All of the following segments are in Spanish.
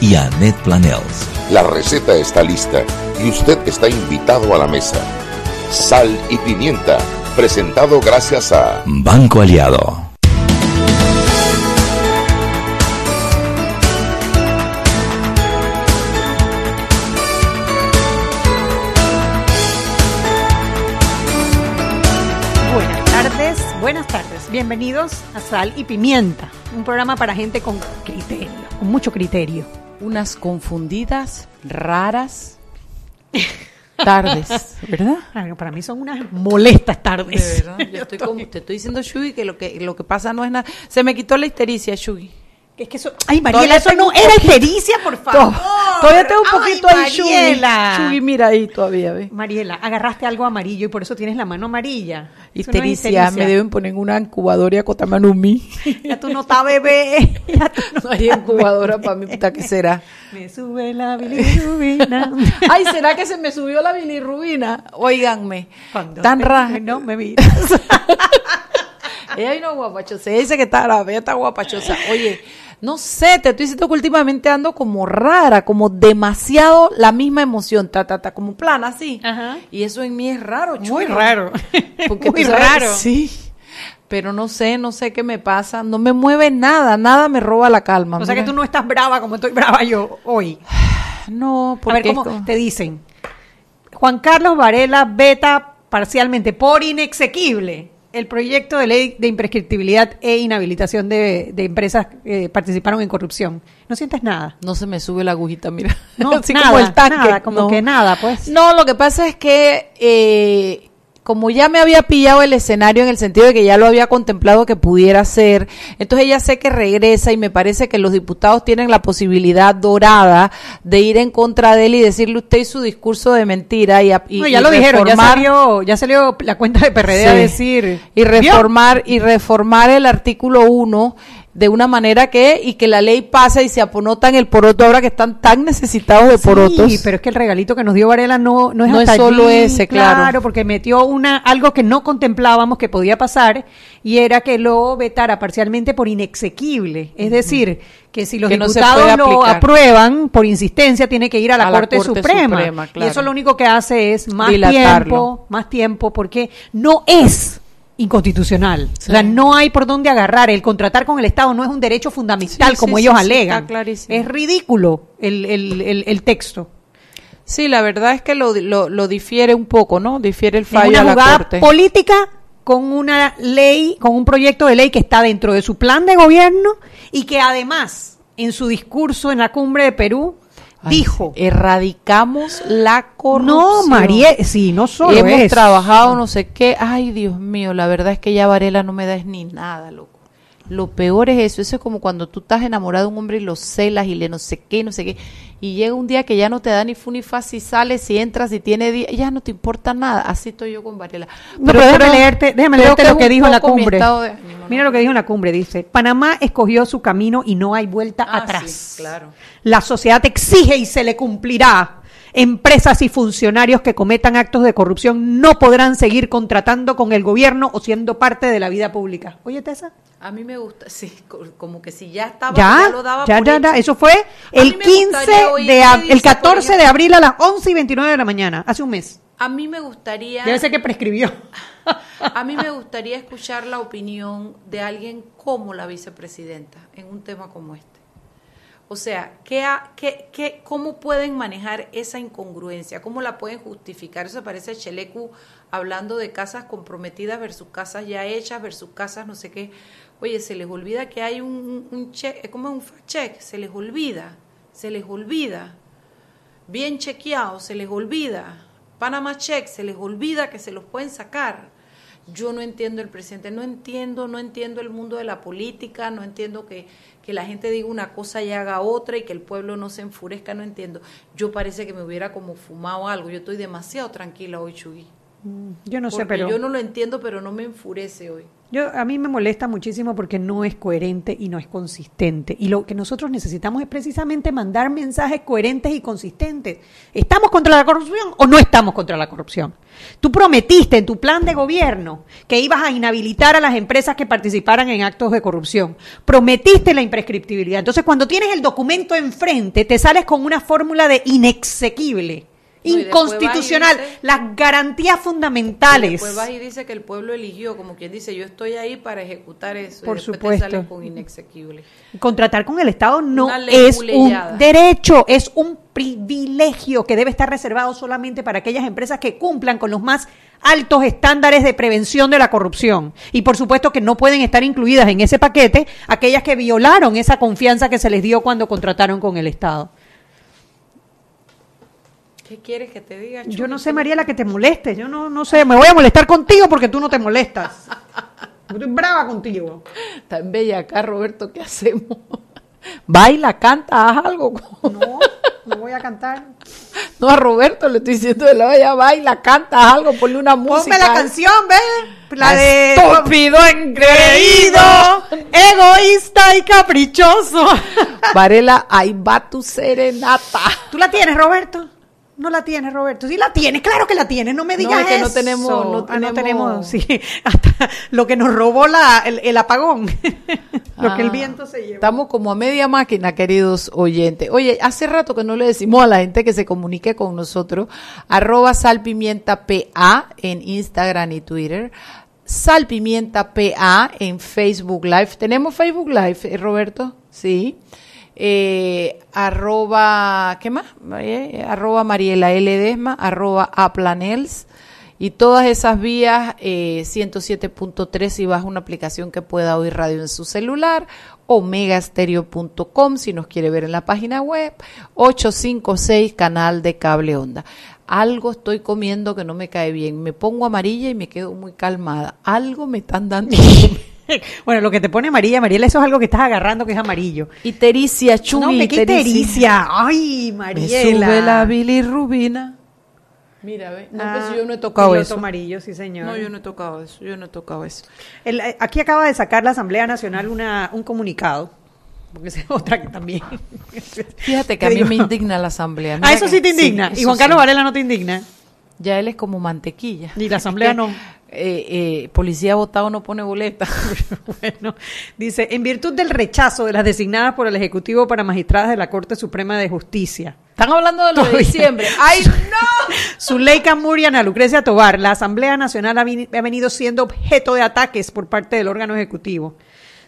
y Annette Planels. La receta está lista y usted está invitado a la mesa. Sal y pimienta, presentado gracias a Banco Aliado. Buenas tardes, buenas tardes. Bienvenidos a Sal y Pimienta, un programa para gente con criterio, con mucho criterio. Unas confundidas, raras tardes, ¿verdad? Para mí son unas molestas tardes. De verdad, yo estoy como, te estoy diciendo, Shugi, que lo que lo que pasa no es nada. Se me quitó la histericia, Shugi. Es que eso, ay Mariela, eso no era histericia, por favor. Todavía tengo un Ay, poquito ahí, Shugi. Mariela. Shugi, mira ahí todavía, ¿ves? Mariela, agarraste algo amarillo y por eso tienes la mano amarilla. Eso no Histericia, me deben poner una incubadora mí. Ya tú no estás bebé. Ya tú no No hay incubadora para mí, puta, ¿qué será? Me sube la bilirrubina. Ay, ¿será que se me subió la bilirrubina? Óiganme, Cuando tan rara. No me miras. Ella vino guapachosa. Ella dice que está grave, ella está guapachosa. Oye, no sé, te estoy diciendo que últimamente ando como rara, como demasiado la misma emoción, ta, ta, ta, como plana así. Ajá. Y eso en mí es raro, Muy chulo. raro. Porque Muy tú sabes- raro. Sí. Pero no sé, no sé qué me pasa. No me mueve nada, nada me roba la calma. O sea que tú no estás brava como estoy brava yo hoy. No, A porque ver, ¿cómo es como- te dicen? Juan Carlos Varela veta parcialmente por inexequible el proyecto de ley de imprescriptibilidad e inhabilitación de, de empresas que participaron en corrupción. No sientes nada. No se me sube la agujita, mira. No, Así nada, como el tanque. nada, como No. que nada, pues. No, lo que pasa es que eh, como ya me había pillado el escenario en el sentido de que ya lo había contemplado que pudiera ser, entonces ella sé que regresa y me parece que los diputados tienen la posibilidad dorada de ir en contra de él y decirle usted y su discurso de mentira y, y- No, ya y lo dijeron, ya reformar- salió, ya salió la cuenta de PRD a decir. y ¿Vio? reformar y reformar el artículo 1 de una manera que y que la ley pase y se aponotan el poroto ahora que están tan necesitados de porotos. Sí, pero es que el regalito que nos dio Varela no, no es No hasta es solo allí, ese, claro. porque metió una algo que no contemplábamos que podía pasar y era que lo vetara parcialmente por inexequible. Es decir, que si los Que no diputados puede lo aprueban por insistencia, tiene que ir a la, A la Corte, Suprema. Y claro. eso lo único que hace es más Dilatarlo. tiempo, más tiempo, porque no es inconstitucional. O sea, no hay por dónde agarrar. El contratar con el Estado no es un derecho fundamental, Sí, como sí, ellos alegan. está clarísimo. Es ridículo el, el, el, el texto. Sí, la verdad es que lo, lo, lo difiere un poco, ¿no? Difiere el Es fallo una a la jugada Corte. política con una ley, con un proyecto de ley que está dentro de su plan de gobierno y que además en su discurso en la cumbre de Perú dijo, erradicamos la corrupción. no, María, sí, no solo Hemos trabajado no sé qué. Ay, Dios mío, la verdad es que ya Varela no me da es ni nada, loco. Lo peor es eso, eso es como cuando tú estás enamorado de un hombre y lo celas y le no sé qué, no sé qué, y llega un día que ya no te da ni fu ni fa si sales, si entras, si tiene día, ya no te importa nada. Así estoy yo con Varela. No, pero déjame creo- leerte, déjame leerte que lo que un dijo en la mi cumbre. estado de ánimo, ¿no? Mira lo que dijo en la cumbre, dice, Panamá escogió su camino y no hay vuelta Ah, atrás. sí, claro. La sociedad exige y se le cumplirá. Empresas y funcionarios que cometan actos de corrupción no podrán seguir contratando con el gobierno o siendo parte de la vida pública. Oye, Tessa. A mí me gusta, sí, co- como que si ya estaba, ya, Ya, lo daba ya, por ya, ya. Eso fue el mí me 15 gustaría oír de, el por 14 de abril a las 11 y 29 de la mañana, hace un mes. A mí me gustaría... Debe ser que prescribió. A mí me gustaría escuchar la opinión de alguien como la vicepresidenta en un tema como este. O sea, ¿qué, ha- qué, qué, ¿cómo pueden manejar esa incongruencia? ¿Cómo la pueden justificar? Eso parece a Chelecu hablando de casas comprometidas versus casas ya hechas versus casas no sé qué. Oye, se les olvida que hay un, un check, ¿cómo es un fact check? Se les olvida, se les olvida bien chequeados, se les olvida. Panama Check, se les olvida que se los pueden sacar. Yo no entiendo el presidente, no entiendo, no entiendo el mundo de la política, no entiendo que, que la gente diga una cosa y haga otra y que el pueblo no se enfurezca, no entiendo. Yo parece que me hubiera como fumado algo, yo estoy demasiado tranquila hoy, Chugui. Mm, Yo no sé, pero yo no lo entiendo, pero no me enfurece hoy. Yo a mí me molesta muchísimo porque no es coherente y no es consistente. Y lo que nosotros necesitamos es precisamente mandar mensajes coherentes y consistentes. ¿Estamos contra la corrupción o no estamos contra la corrupción? Tú prometiste en tu plan de gobierno que ibas a inhabilitar a las empresas que participaran en actos de corrupción. Prometiste la imprescriptibilidad. Entonces, cuando tienes el documento enfrente, te sales con una fórmula de inexequible. No, y vas y inconstitucional, las garantías fundamentales. Después va y dice que el pueblo eligió, como quien dice, yo estoy ahí para ejecutar eso. Por y supuesto. Te con inexequible. Contratar con el Estado no es un derecho, es un privilegio que debe estar reservado solamente para aquellas empresas que cumplan con los más altos estándares de prevención de la corrupción. Y por supuesto que no pueden estar incluidas en ese paquete aquellas que violaron esa confianza que se les dio cuando contrataron con el Estado. ¿Qué quieres que te diga? Yo no sé, Mariela, que te moleste. Yo no, no sé, me voy a molestar contigo porque tú no te molestas. Yo Estoy brava contigo. Tan bella acá, Roberto, ¿qué hacemos? Baila, canta, haz algo. No, no voy a cantar. No, a Roberto le estoy diciendo de la bella, baila, canta, haz algo, ponle una música. Ponme la canción, ve. La de. Estúpido, engreído. egoísta y caprichoso. Varela, ahí va tu serenata. ¿Tú la tienes, Roberto? No la tienes, Roberto. Sí la tienes, claro que la tienes. No me No, digas es que no tenemos- no Ah, no tenemos- tenemos, sí. Hasta lo que nos robó la, el, el apagón. lo que el Ah, viento se llevó. Estamos como a media máquina, queridos oyentes. Oye, hace rato que no le decimos a la gente que se comunique con nosotros. Arroba salpimienta PA en Instagram y Twitter. Salpimienta PA en Facebook Live. ¿Tenemos Facebook Live, eh, Roberto? Sí. Eh, arroba, ¿qué más? Eh, arroba Mariela L. Desma, arroba Aplanels. Y todas esas vías, eh, 107.3 si vas a una aplicación que pueda oír radio en su celular, omegastereo.com si nos quiere ver en la página web, 856 canal de cable onda. Algo estoy comiendo que no me cae bien, me pongo amarilla y me quedo muy calmada. Algo me están dando. bueno, lo que te pone amarilla, Mariela, eso es algo que estás agarrando que es amarillo. Itericia, Chuy, no, me qué tericia. Ay, Me Mariela. sube la bilirrubina. Mira, ve. No, Ah, pues yo no he tocado eso. amarillo, sí, señor. No, yo no he tocado eso. Yo no he tocado eso. El- eh, aquí acaba de sacar la Asamblea Nacional una, un comunicado. Porque es otra que también. Fíjate que a mí digo- me indigna la asamblea. Ah, Mira eso que- sí te indigna. y Juan Carlos sí. Varela no te indigna. Ya él es como mantequilla. Y la asamblea no. Eh, eh, policía votado no pone boleta. Bueno, dice, en virtud del rechazo de las designadas por el Ejecutivo para magistradas de la Corte Suprema de Justicia, Están hablando de lo de diciembre. ¡Ay, no! Zuleika Murian, Ana Lucrecia Tobar, la Asamblea Nacional ha, ha venido siendo objeto de ataques por parte del órgano ejecutivo,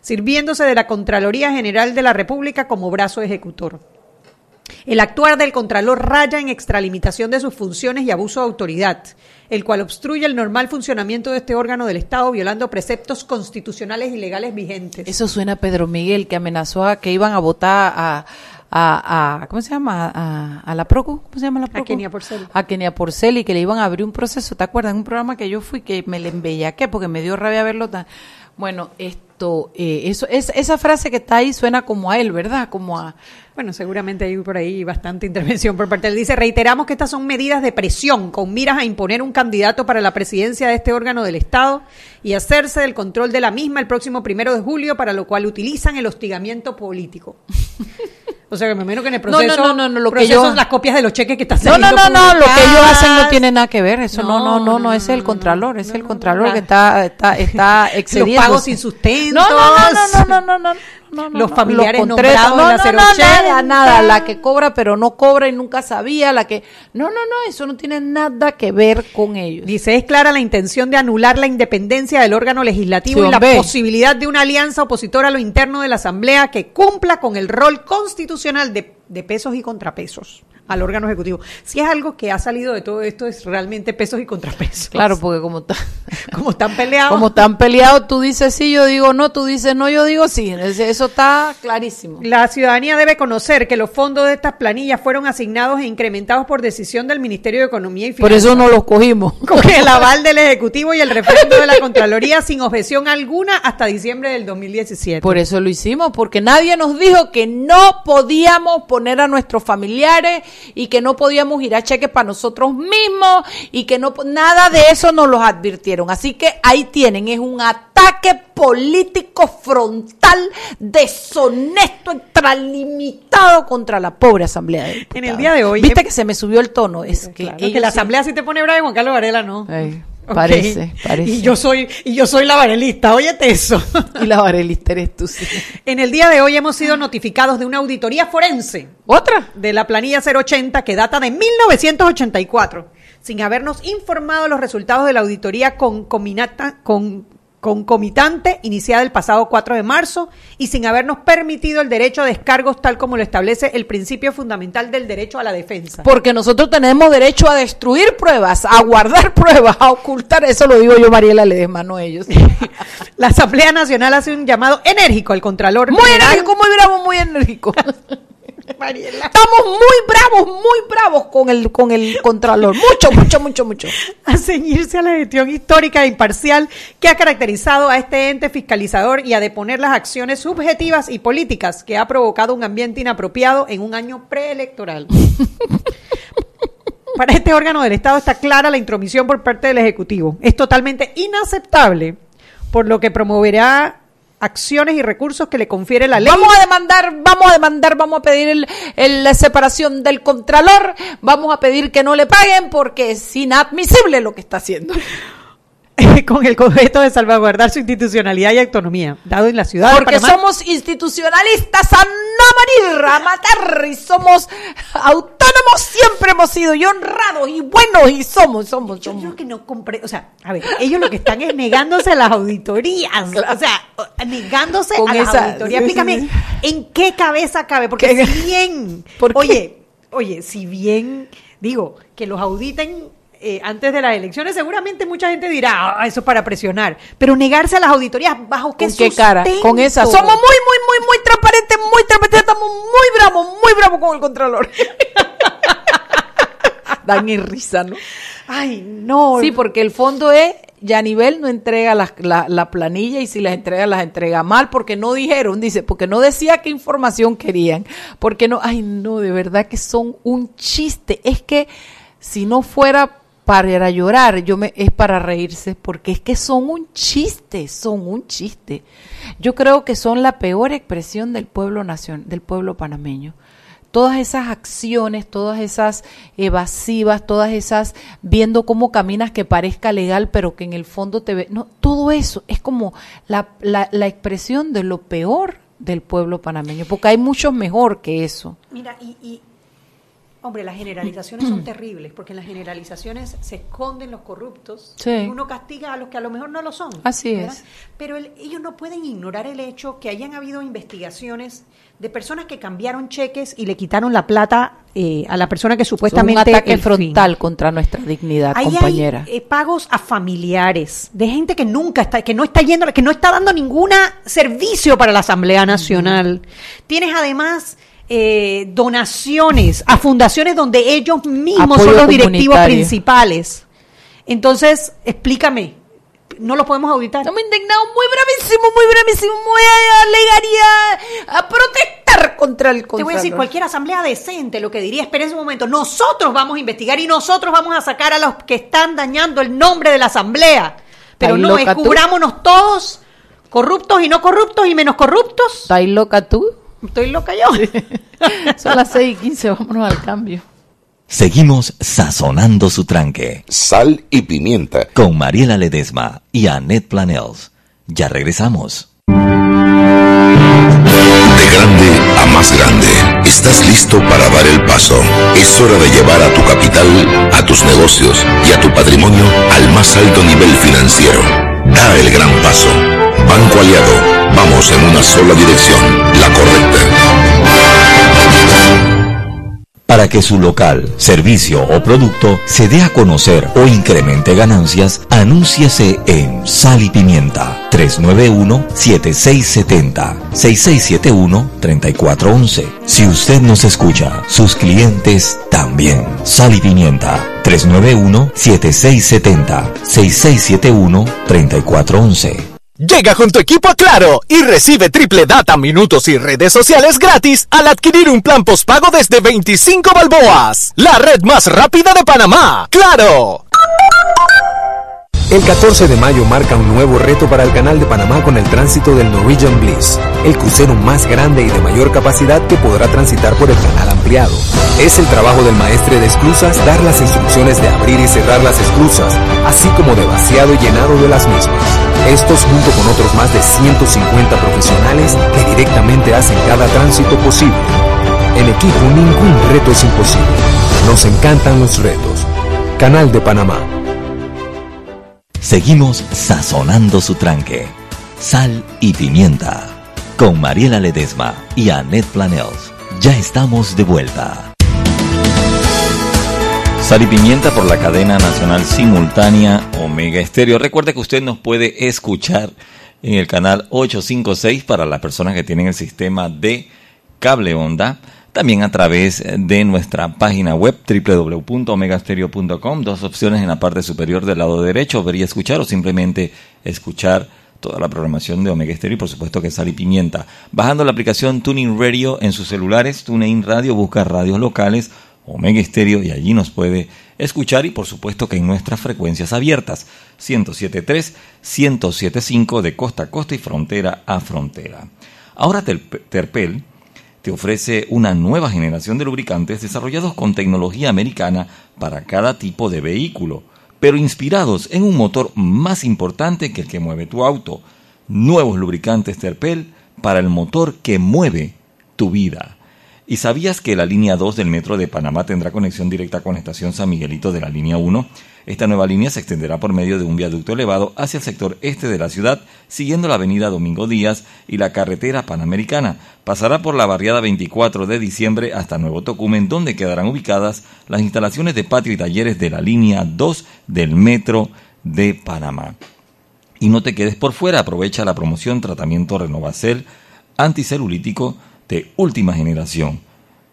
sirviéndose de la Contraloría General de la República como brazo ejecutor. El actuar del Contralor raya en extralimitación de sus funciones y abuso de autoridad, el cual obstruye el normal funcionamiento de este órgano del Estado, violando preceptos constitucionales y legales vigentes. Eso suena a Pedro Miguel que amenazó a que iban a votar a, a, a- ¿cómo se llama? A, a la Procu, ¿cómo se llama la Procu? Kenia Porcel. A Kenia Porcel y que le iban a abrir un proceso, ¿te acuerdas? Un programa que yo fui que me le embellaqué porque me dio rabia verlo tan... Bueno, esto, eh, eso, es, esa frase que está ahí suena como a él, ¿verdad? Como a... Bueno, seguramente hay por ahí bastante intervención por parte de él. Dice, reiteramos que estas son medidas de presión con miras a imponer un candidato para la presidencia de este órgano del Estado y hacerse del control de la misma el próximo primero de julio, para lo cual utilizan el hostigamiento político. O sea, que me imagino que en el No, no, proceso, no, no, no, lo que proceso yo- son las copias de los cheques que están No, no, saliendo no, no, lo que ellos hacen no tiene nada que ver, eso no, no, no, no, es el no, contralor, es no, el no, contralor no, que no. está, está, está excediendo. Los pagos sin sustento. No, no, no, no, no, no, no, no, no, Los no, familiares los nombrados en la no, no, no, 080. nada, nada, la que cobra pero no cobra y nunca sabía, la que, no, no, no, eso no tiene nada que ver con ellos. Dice, es clara la intención de anular la independencia del órgano legislativo Sí, y la hombre. posibilidad de una alianza opositora a lo interno de la Asamblea que cumpla con el rol constitucional de, de pesos y contrapesos al órgano ejecutivo. Si es algo que ha salido de todo esto, es realmente pesos y contrapesos. Claro, porque como Como están peleados. Como están peleados, tú dices sí, yo digo no, tú dices no, yo digo sí. Eso está clarísimo. La ciudadanía debe conocer que los fondos de estas planillas fueron asignados e incrementados por decisión del Ministerio de Economía y Finanzas. Por eso no los cogimos. Con el aval del Ejecutivo y el referendo de la Contraloría sin objeción alguna hasta diciembre del 2017. Por eso lo hicimos, porque nadie nos dijo que no podíamos poner a nuestros familiares y que no podíamos ir a cheques para nosotros mismos y que no nada de eso nos los advirtieron. Así que ahí tienen, es un ataque político frontal, deshonesto, extralimitado contra la pobre Asamblea de En el día de hoy. Viste que se me subió el tono. Es que, que la Asamblea sí te pone bravo y Juan Carlos Varela no. Parece, parece. Y yo soy, y yo soy la varelista, óyete eso. Y la varelista eres tú, sí. En el día de hoy hemos sido notificados de una auditoría forense. ¿Otra? De la planilla 080 que data de 1984 sin habernos informado los resultados de la auditoría con, con concomitante iniciada el pasado 4 de marzo y sin habernos permitido el derecho a descargos tal como lo establece el principio fundamental del derecho a la defensa. Porque nosotros tenemos derecho a destruir pruebas, a guardar pruebas, a ocultar, eso lo digo yo Mariela Ledesma, no ellos. la Asamblea Nacional hace un llamado enérgico al Contralor. Muy enérgico, muy bravo, muy enérgico. Estamos muy bravos, muy bravos con el, con el Contralor. Mucho, mucho, mucho, mucho. A ceñirse a la gestión histórica e imparcial que ha caracterizado a este ente fiscalizador y a deponer las acciones subjetivas y políticas que ha provocado un ambiente inapropiado en un año preelectoral. Para este órgano del Estado está clara la intromisión por parte del Ejecutivo. Es totalmente inaceptable, por lo que promoverá acciones y recursos que le confiere la ley. Vamos a demandar, vamos a demandar, vamos a pedir la separación del contralor, vamos a pedir que no le paguen porque es inadmisible lo que está haciendo. con el objeto de salvaguardar su institucionalidad y autonomía, dado en la ciudad Porque somos institucionalistas a no morir, a matar, y somos autónomos, siempre hemos sido, y honrados, y buenos, y somos, somos, somos. Yo creo que no compré, o sea, a ver, ellos lo que están es negándose a las auditorías, o sea, negándose a las auditorías. Explícame, ¿en qué cabeza cabe? Porque si bien, oye, oye, si bien, digo, que los auditen eh, antes de las elecciones, seguramente mucha gente dirá, ah, eso es para presionar. Pero negarse a las auditorías, ¿bajo qué, ¿Con qué cara? Con esa. Somos muy, muy, muy, muy transparentes, muy transparentes, estamos muy bravos, muy bravos con el Contralor. Dan en risa, ¿no? Ay, no. Sí, porque el fondo es, ya nivel no entrega la, la, planilla y si las entrega, las entrega mal porque no dijeron, dice, porque no decía qué información querían, porque no, ay, no, de verdad que son un chiste. Es que si no fuera para llorar, yo me, es para reírse, porque es que son un chiste, son un chiste. Yo creo que son la peor expresión del pueblo nación, del pueblo panameño. Todas esas acciones, todas esas evasivas, todas esas viendo cómo caminas que parezca legal, pero que en el fondo te ve. No, todo eso es como la, la, la expresión de lo peor del pueblo panameño, porque hay mucho mejor que eso. Mira, y Hombre, las generalizaciones son terribles, porque en las generalizaciones se esconden los corruptos y uno castiga a los que a lo mejor no lo son. Así es. Pero ellos no pueden ignorar el hecho que hayan habido investigaciones de personas que cambiaron cheques y le quitaron la plata eh, a la persona que supuestamente... un ataque frontal contra nuestra dignidad, compañera. Hay, eh, pagos a familiares, de gente que nunca está, que no está yendo, que no está dando ningún servicio para la Asamblea Nacional. Tienes además eh, donaciones a fundaciones donde ellos mismos son los directivos principales. Entonces, explícame, no lo podemos auditar. Estamos indignados, muy bravísimo, muy bravísimo, muy alegaría a protestar contra el Te voy a decir, cualquier asamblea decente lo que diría, espera un momento, nosotros vamos a investigar y nosotros vamos a sacar a los que están dañando el nombre de la asamblea. Pero no, descubrámonos todos, corruptos y no corruptos y menos corruptos. ¿Estás loca tú? Estoy loca yo. Son las 6 y 15, vámonos al cambio. Seguimos sazonando su tranque. Sal y pimienta. Con Mariela Ledesma y Annette Planels. Ya regresamos. De grande a más grande. ¿Estás listo para dar el paso? Es hora de llevar a tu capital, a tus negocios y a tu patrimonio al más alto nivel financiero. Da el gran paso. Banco Aliado Vamos en una sola dirección, la correcta. Para que su local, servicio o producto se dé a conocer o incremente ganancias, anúnciese en Sal y Pimienta 391-7670-6671-3411. Si usted nos escucha, sus clientes también. Sal y Pimienta 391-7670-6671-3411. Llega con tu equipo a Claro y recibe triple data, minutos y redes sociales gratis al adquirir un plan postpago desde 25 balboas. La red más rápida de Panamá. ¡Claro! El 14 de mayo marca un nuevo reto para el Canal de Panamá con el tránsito del Norwegian Bliss, el crucero más grande y de mayor capacidad que podrá transitar por el canal ampliado. Es el trabajo del maestre de esclusas dar las instrucciones de abrir y cerrar las esclusas, así como de vaciado y llenado de las mismas. Estos junto con otros más de 150 profesionales que directamente hacen cada tránsito posible. En equipo ningún reto es imposible. Nos encantan los retos. Canal de Panamá. Seguimos sazonando su tranque. Sal y pimienta. Con Mariela Ledesma y Annette Planels. Ya estamos de vuelta. Sal y pimienta por la cadena nacional simultánea Omega Estéreo. Recuerde que usted nos puede escuchar en el canal 856 para las personas que tienen el sistema de cable onda también a través de nuestra página web www.omegastereo.com. Dos opciones en la parte superior del lado derecho, ver y escuchar o simplemente escuchar toda la programación de Omega Stereo y por supuesto que sal y pimienta. Bajando la aplicación Tuning Radio en sus celulares, TuneIn Radio, busca radios locales, Omega Stereo y allí nos puede escuchar y por supuesto que en nuestras frecuencias abiertas, 107.3, 107.5 de costa a costa y frontera a frontera. Ahora Terpel te ofrece una nueva generación de lubricantes desarrollados con tecnología americana para cada tipo de vehículo, pero inspirados en un motor más importante que el que mueve tu auto. Nuevos lubricantes Terpel para el motor que mueve tu vida. ¿Y sabías que la línea 2 del metro de Panamá tendrá conexión directa con la estación San Miguelito de la línea 1? Esta nueva línea se extenderá por medio de un viaducto elevado hacia el sector este de la ciudad, siguiendo la avenida Domingo Díaz y la carretera panamericana. Pasará por la barriada 24 de diciembre hasta Nuevo Tocumen, donde quedarán ubicadas las instalaciones de patio y talleres de la línea 2 del Metro de Panamá. Y no te quedes por fuera, aprovecha la promoción tratamiento Renovacel anticelulítico de última generación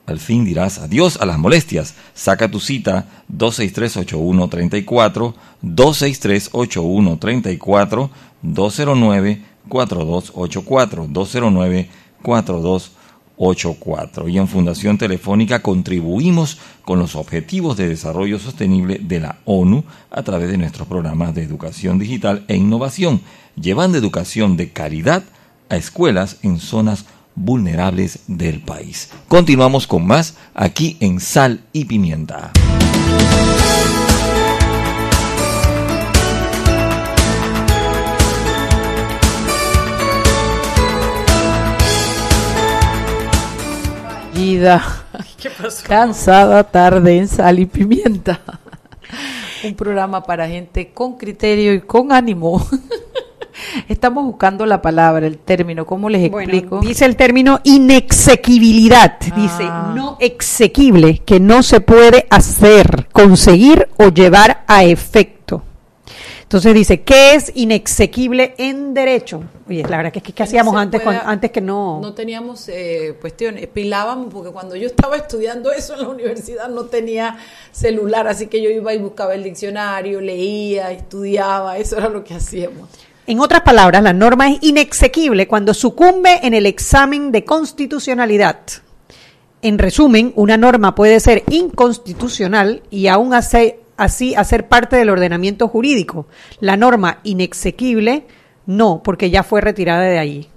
al fin dirás adiós a las molestias. Saca tu cita 263-8134, 263-8134, 209-4284, 209-4284. Y en Fundación Telefónica contribuimos con los Objetivos de Desarrollo Sostenible de la ONU a través de nuestros programas de educación digital e innovación, llevando educación de calidad a escuelas en zonas vulnerables del país. Continuamos con más aquí en Sal y Pimienta. ¿Qué Cansada tarde en Sal y Pimienta. Un programa para gente con criterio y con ánimo. Estamos buscando la palabra, el término, ¿cómo les explico? dice el término inexequibilidad, dice Ah. no exequible, que no se puede hacer, conseguir o llevar a efecto. Entonces dice, ¿qué es inexequible en derecho? Oye, la verdad que es que ¿qué hacíamos antes, antes que no... No teníamos eh, cuestiones, pilábamos porque cuando yo estaba estudiando eso en la universidad no tenía celular, así que yo iba y buscaba el diccionario, leía, estudiaba, eso era lo que hacíamos. En otras palabras, la norma es inexequible cuando sucumbe en el examen de constitucionalidad. En resumen, una norma puede ser inconstitucional y aún hace- así hacer parte del ordenamiento jurídico. La norma inexequible, no, porque ya fue retirada de ahí.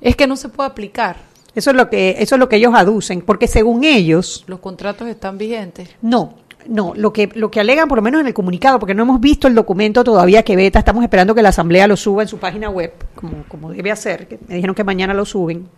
Es que no se puede aplicar, Eso es lo que, eso es lo que ellos aducen, porque según ellos, los contratos están vigentes. no, no, lo que, lo que alegan, por lo menos en el comunicado, porque no hemos visto el documento todavía que beta, estamos esperando que la Asamblea lo suba en su página web, como, como debe hacer, me dijeron que mañana lo suben.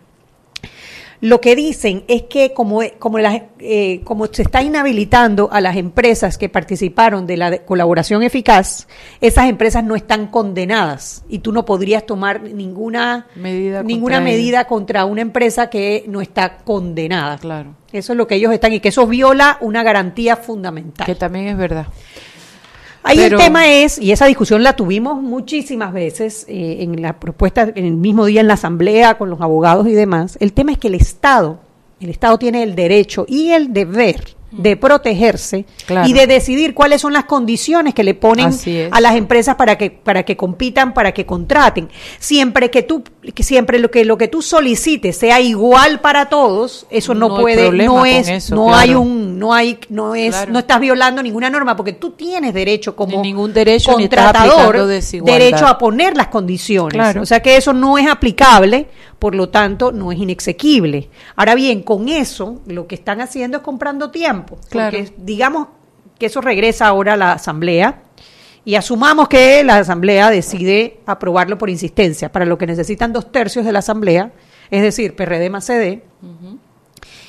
Lo que dicen es que como, como, las, eh, como se está inhabilitando a las empresas que participaron de la de- colaboración eficaz, esas empresas no están condenadas y tú no podrías tomar ninguna Medida ninguna contra medida contra una empresa que no está condenada. Claro. Eso es lo que ellos están y que eso viola una garantía fundamental. Que también es verdad. Ahí Pero- el tema es, y esa discusión la tuvimos muchísimas veces eh, en la propuesta, en el mismo día en la asamblea, con los abogados y demás, el tema es que el Estado, el Estado tiene el derecho y el deber de protegerse Claro. y de decidir cuáles son las condiciones que le ponen a las empresas para que para que compitan, para que contraten. Siempre que tú que siempre lo que lo que tú solicites sea igual para todos, eso no, puede no es eso, no claro. hay un no hay no es Claro. no estás violando ninguna norma porque tú tienes derecho como Ni ningún derecho, contratador derecho a poner las condiciones. O sea que eso no es aplicable, por lo tanto no es inexequible. Ahora bien, con eso lo que están haciendo es comprando tiempo. Claro. Porque digamos que eso regresa ahora a la Asamblea y asumamos que la Asamblea decide aprobarlo por insistencia, para lo que necesitan dos tercios de la Asamblea, es decir, PRD más CD,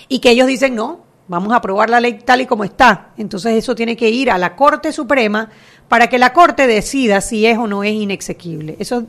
y que ellos dicen no, vamos a aprobar la ley tal y como está. Entonces eso tiene que ir a la Corte Suprema para que la Corte decida si es o no es inexequible. Eso,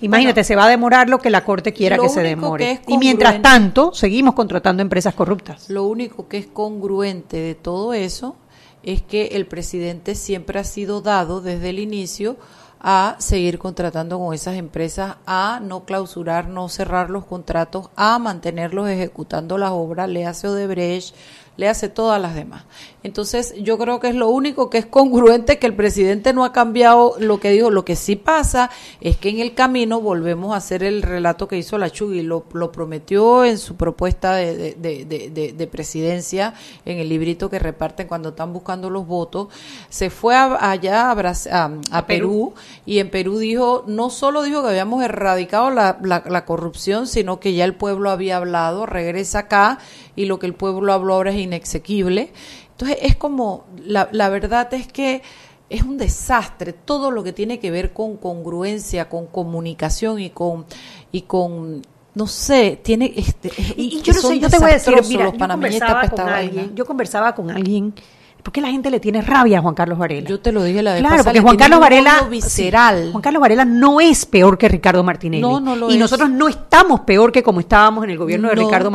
imagínate, se va a demorar lo que la Corte quiera que se demore. que y mientras tanto, seguimos contratando empresas corruptas. Lo único que es congruente de todo eso es que el presidente siempre ha sido dado desde el inicio a seguir contratando con esas empresas, a no clausurar, no cerrar los contratos, a mantenerlos ejecutando las obras, le hace Odebrecht, le hace todas las demás. Entonces, yo creo que es lo único que es congruente que el presidente no ha cambiado lo que dijo. Lo que sí pasa es que en el camino volvemos a hacer el relato que hizo la Chugui, lo, lo prometió en su propuesta de, de- de- de- de- de presidencia, en el librito que reparten cuando están buscando los votos. Se fue a- allá a, a- a Perú y en Perú dijo, no solo dijo que habíamos erradicado la, la- la corrupción, sino que ya el pueblo había hablado, regresa acá y lo que el pueblo habló ahora es inexequible. Entonces es como, la, la verdad es que es un desastre todo lo que tiene que ver con congruencia, con comunicación y con, y con no sé, tiene este Y, y yo no sé, yo te voy a decir, mira, yo conversaba, con alguien, vaina. yo conversaba con alguien, ¿por qué la gente le tiene rabia a Juan Carlos Varela? Yo te lo dije la vez Claro, pasada, porque Juan Carlos Varela, visceral. sí, Juan Carlos Varela no es peor que Ricardo Martinelli. No, no lo y es. nosotros no estamos peor que como estábamos en el gobierno de No, Ricardo no.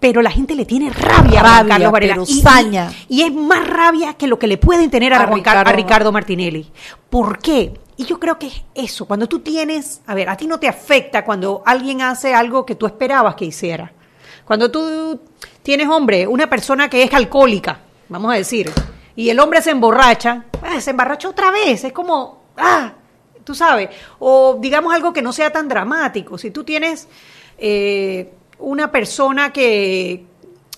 Pero la gente le tiene rabia, a Juan Carlos Varela. pero y, saña. y es más rabia que lo que le pueden tener a, A Juan Car- a Ricardo. Ricardo Martinelli. ¿Por qué? Y yo creo que es eso. Cuando tú tienes, a ver, a ti no te afecta cuando alguien hace algo que tú esperabas que hiciera. Cuando tú tienes, hombre, una persona que es alcohólica, vamos a decir, y el hombre se emborracha, ah, se emborracha otra vez, es como, ah, tú sabes, o digamos algo que no sea tan dramático. Si tú tienes eh, una persona que,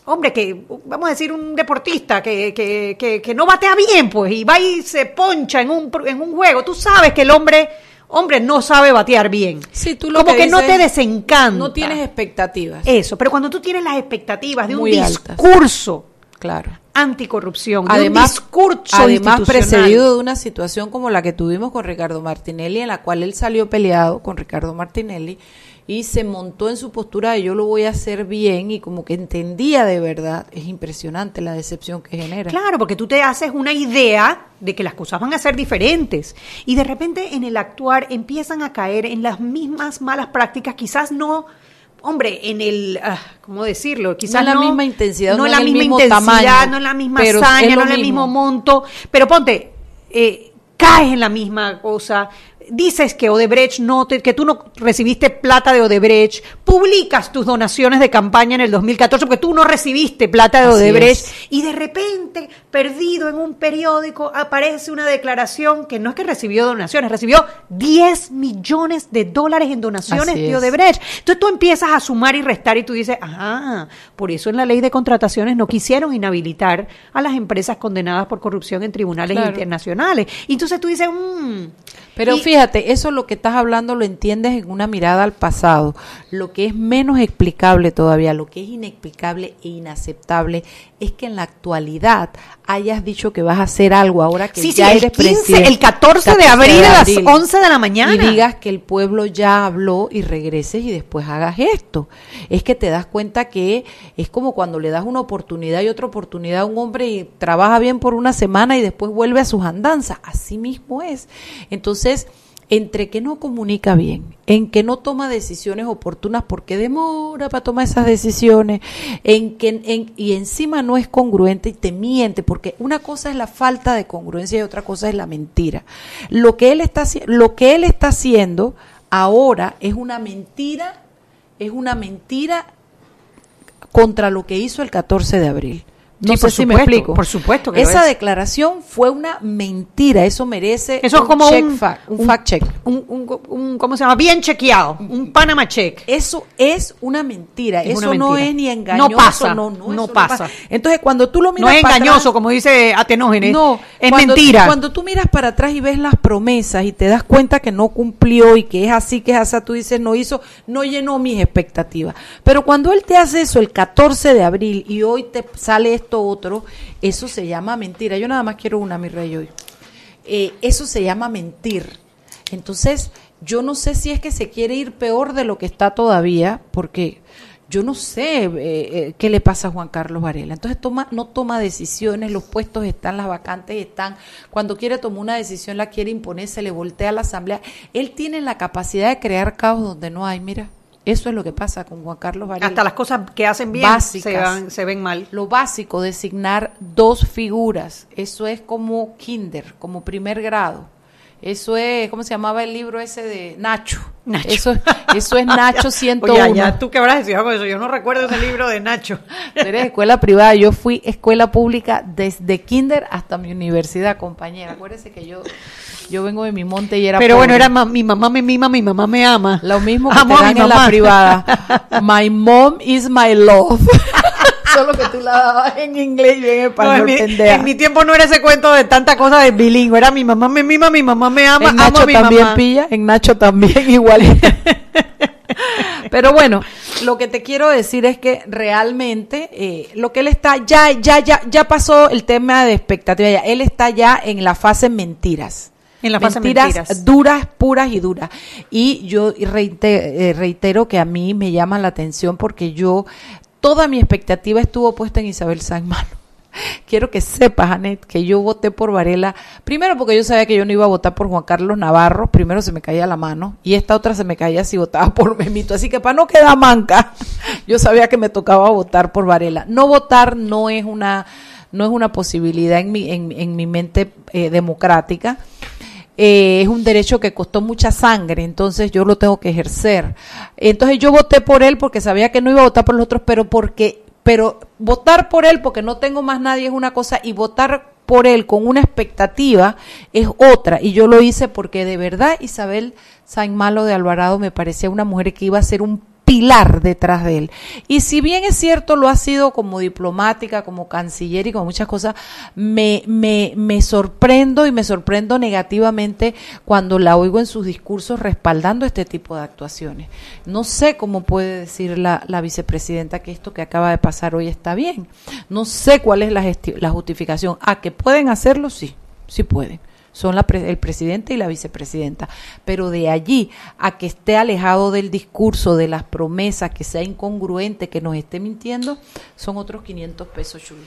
hombre, que, vamos a decir, un deportista que, que, que, que no batea bien, pues, y va y se poncha en un, en un juego, tú sabes que el hombre, hombre, no sabe batear bien. Sí, tú lo Como que que, no te desencanta. No tienes expectativas. Eso, pero cuando tú tienes las expectativas de un altas. discurso Claro. anticorrupción, de Además, un discurso además precedido de una situación como la que tuvimos con Ricardo Martinelli, en la cual él salió peleado con Ricardo Martinelli y se montó en su postura de yo lo voy a hacer bien y como que entendía de verdad. Es impresionante la decepción que genera. Claro, porque tú te haces una idea de que las cosas van a ser diferentes y de repente en el actuar empiezan a caer en las mismas malas prácticas, quizás no, hombre, en el, ah, ¿cómo decirlo? Quizás en la misma intensidad, no no la misma mismo intensidad, tamaño, no en la misma hazaña, no en el mismo mismo. monto, pero ponte, eh, caes en la misma cosa. Dices que Odebrecht no te, que tú no recibiste plata de Odebrecht, publicas tus donaciones de campaña en el 2014 porque tú no recibiste plata de Odebrecht y de repente, perdido en un periódico, aparece una declaración que no es que recibió donaciones, recibió 10 millones de dólares en donaciones Así de es. Odebrecht. Entonces tú empiezas a sumar y restar y tú dices, ajá, por eso en la ley de contrataciones no quisieron inhabilitar a las empresas condenadas por corrupción en tribunales Claro. internacionales. Y entonces tú dices, mmm. Pero y- fíjate, eso lo que estás hablando lo entiendes en una mirada al pasado. Lo que es menos explicable todavía, lo que es inexplicable e inaceptable, es que en la actualidad hayas dicho que vas a hacer algo ahora que Sí, sí, ya el eres 15, presidente. el 14 de abril a las 11 de la mañana. Y digas que el pueblo ya habló y regreses y después hagas esto. Es que te das cuenta que es como cuando le das una oportunidad y otra oportunidad a un hombre y trabaja bien por una semana y después vuelve a sus andanzas. Así mismo es. Entonces, entre que no comunica bien, en que no toma decisiones oportunas porque demora para tomar esas decisiones, en que y encima no es congruente y te miente, porque una cosa es la falta de congruencia y otra cosa es la mentira. Lo que él está lo que él está haciendo ahora es una mentira, es una mentira contra lo que hizo el 14 de abril. No Sí, sé por si me supuesto, explico. por supuesto que lo Esa es. declaración fue una mentira. Eso merece Eso es un como check un, fact, un un- fact check. Un, un- un- ¿cómo se llama? Bien chequeado, un Panama check. Eso es una mentira. Es eso una no es ni No engañoso. pasa, No, no eso pasa. Entonces, cuando tú lo miras No es para engañoso, atrás- como dice Atenógenes. no, es cuando- mentira. Cuando tú miras para atrás y ves las promesas y te das cuenta que no cumplió y que es así, que es así, tú dices, no hizo, no llenó mis expectativas. Pero cuando él te hace eso el 14 de abril y hoy te sale esto otro, eso se llama mentira. Yo nada más quiero una, mi rey, hoy. Eh, eso se llama mentir. Entonces, yo no sé si es que se quiere ir peor de lo que está todavía, porque yo no sé eh, eh, qué le pasa a Juan Carlos Varela. Entonces, toma, no toma decisiones, los puestos están, las vacantes están. Cuando quiere tomar una decisión, la quiere imponer, se le voltea a la asamblea. Él tiene la capacidad de crear caos donde no hay. Mira, eso es lo que pasa con Juan Carlos Varela Hasta las cosas que hacen bien Básicas. se, van- se ven mal. lo básico, designar dos figuras. Eso es como kinder, como primer grado. Eso es, ¿cómo se llamaba el libro ese de Nacho? Nacho. Eso, eso es Nacho 101. Oye, ya, tú qué habrás con eso. Yo no recuerdo ese libro de Nacho. Tú eres escuela privada, yo fui escuela pública desde kinder hasta mi universidad, compañera. Acuérdese que yo, yo vengo de mi monte y era Pero bueno, era mi mamá me mima, mi mamá me ama. Lo mismo que Amo te dan en la privada. My mom is my love. Solo que tú la dabas en inglés y en No, español, en, mi, pendeja. en mi tiempo no era ese cuento de tanta cosa de bilingüe. Era mi mamá me mima, mi mamá me ama, en amo Nacho a mi también mamá. pilla, en Nacho también igual. Pero bueno, lo que te quiero decir es que realmente eh, lo que él está ya ya ya ya pasó el tema de expectativa, ya. él está ya en la fase mentiras. En la fase mentiras, mentiras. duras, puras y duras. Y yo reite- eh, reitero que a mí me llama la atención porque yo toda mi expectativa estuvo puesta en Isabel San. Quiero que sepas, Anet, que yo voté por Varela, primero porque yo sabía que yo no iba a votar por Juan Carlos Navarro, primero se me caía la mano, y esta otra se me caía si votaba por Memito, así que para no quedar manca, yo sabía que me tocaba votar por Varela. No votar no es una, no es una posibilidad en mi, en, en mi mente eh, democrática. Eh, es un derecho que costó mucha sangre, entonces yo lo tengo que ejercer. Entonces yo voté por él porque sabía que no iba a votar por los otros, pero porque, pero votar por él porque no tengo más nadie es una cosa y votar por él con una expectativa es otra. Y yo lo hice porque de verdad Isabel Sain Malo de Alvarado me parecía una mujer que iba a ser un pilar detrás de él. Y si bien es cierto, lo ha sido como diplomática, como canciller y como muchas cosas, me, me, me sorprendo y me sorprendo negativamente cuando la oigo en sus discursos respaldando este tipo de actuaciones. No sé cómo puede decir la, la vicepresidenta que esto que acaba de pasar hoy está bien. No sé cuál es la, la justificación. Ah, que pueden hacerlo, sí, sí pueden son la pre- el presidente y la vicepresidenta. Pero de allí a que esté alejado del discurso, de las promesas, que sea incongruente, que nos esté mintiendo, son otros 500 pesos, Chuy.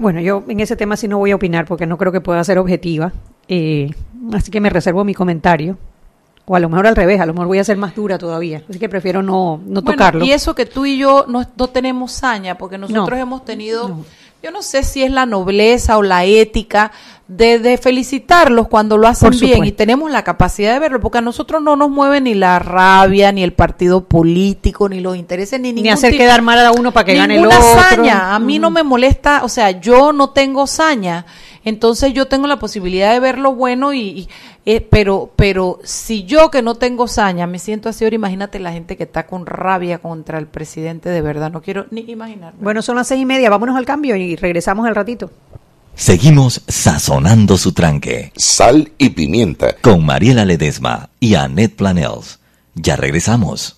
Bueno, yo en ese tema sí no voy a opinar porque no creo que pueda ser objetiva. Eh, así que me reservo mi comentario. O a lo mejor al revés, a lo mejor voy a ser más dura todavía. Así que prefiero no, no Bueno, tocarlo. Y eso que tú y yo no, no tenemos saña, porque nosotros No. hemos tenido, yo no sé si es la nobleza o la ética de, de felicitarlos cuando lo hacen bien y tenemos la capacidad de verlo, porque a nosotros no nos mueve ni la rabia, ni el partido político, ni los intereses, ni Ni ningún hacer tipo- quedar mal a uno para que gane el Ninguna otro. saña. A mí no me molesta, o sea, yo no tengo saña. Entonces yo tengo la posibilidad de ver lo bueno y, y, eh, pero pero si yo que no tengo saña me siento así ahora imagínate la gente que está con rabia contra el presidente de verdad no quiero ni imaginar Bueno, son las seis y media. Vámonos al cambio y regresamos al ratito. Seguimos sazonando su tranque Sal y pimienta. con Mariela Ledesma y Annette Planels. Ya regresamos.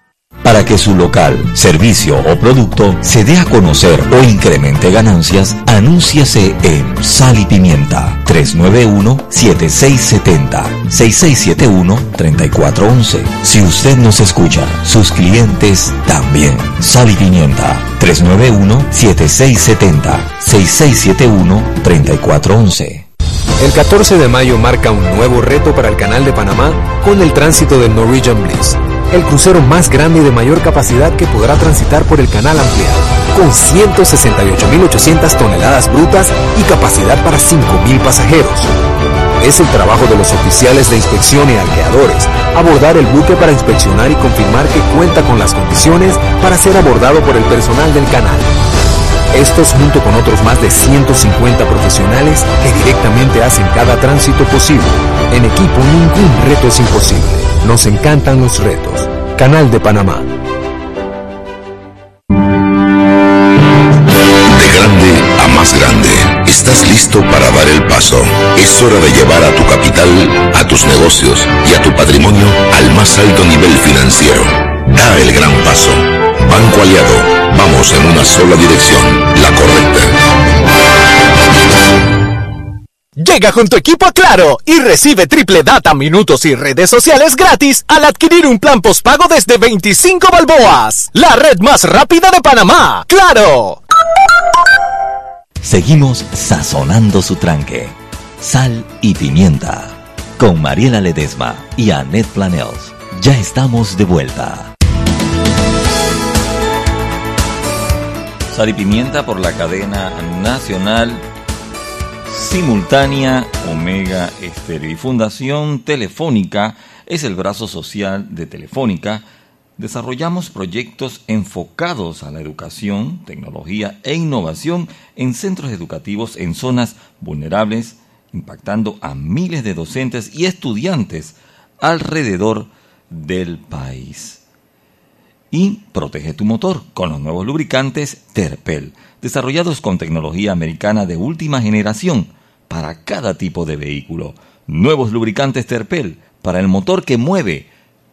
Para que su local, servicio o producto se dé a conocer o incremente ganancias, anúnciase en Sal y Pimienta 391-7670-6671-3411. Si usted nos escucha, sus clientes también. Sal y Pimienta 391-7670-6671-3411. El 14 de mayo marca un nuevo reto para el Canal de Panamá con el tránsito del Norwegian Bliss el crucero más grande y de mayor capacidad que podrá transitar por el canal ampliado, con 168.800 toneladas brutas y capacidad para 5.000 pasajeros. Es el trabajo de los oficiales de inspección y arqueadores abordar el buque para inspeccionar y confirmar que cuenta con las condiciones para ser abordado por el personal del canal. Estos junto con otros más de 150 profesionales que directamente hacen cada tránsito posible. En equipo ningún reto es imposible. Nos encantan los retos. Canal de Panamá. De grande a más grande. ¿Estás listo para dar el paso? Es hora de llevar a tu capital, a tus negocios y a tu patrimonio al más alto nivel financiero. Da el gran paso. Banco Aliado. Vamos en una sola dirección, la correcta. Llega con tu equipo a Claro y recibe triple data, minutos y redes sociales gratis al adquirir un plan postpago desde 25 balboas. La red más rápida de Panamá. ¡Claro! Seguimos sazonando su tranque. Sal y pimienta. Con Mariela Ledesma y Annette Planels. Ya estamos de vuelta. Sal y pimienta por la cadena nacional simultánea Omega Estéreo y Fundación Telefónica es el brazo social de Telefónica. Desarrollamos proyectos enfocados a la educación, tecnología e innovación en centros educativos en zonas vulnerables, impactando a miles de docentes y estudiantes alrededor del país. Y protege tu motor con los nuevos lubricantes Terpel desarrollados con tecnología americana de última generación para cada tipo de vehículo. Nuevos lubricantes Terpel para el motor que mueve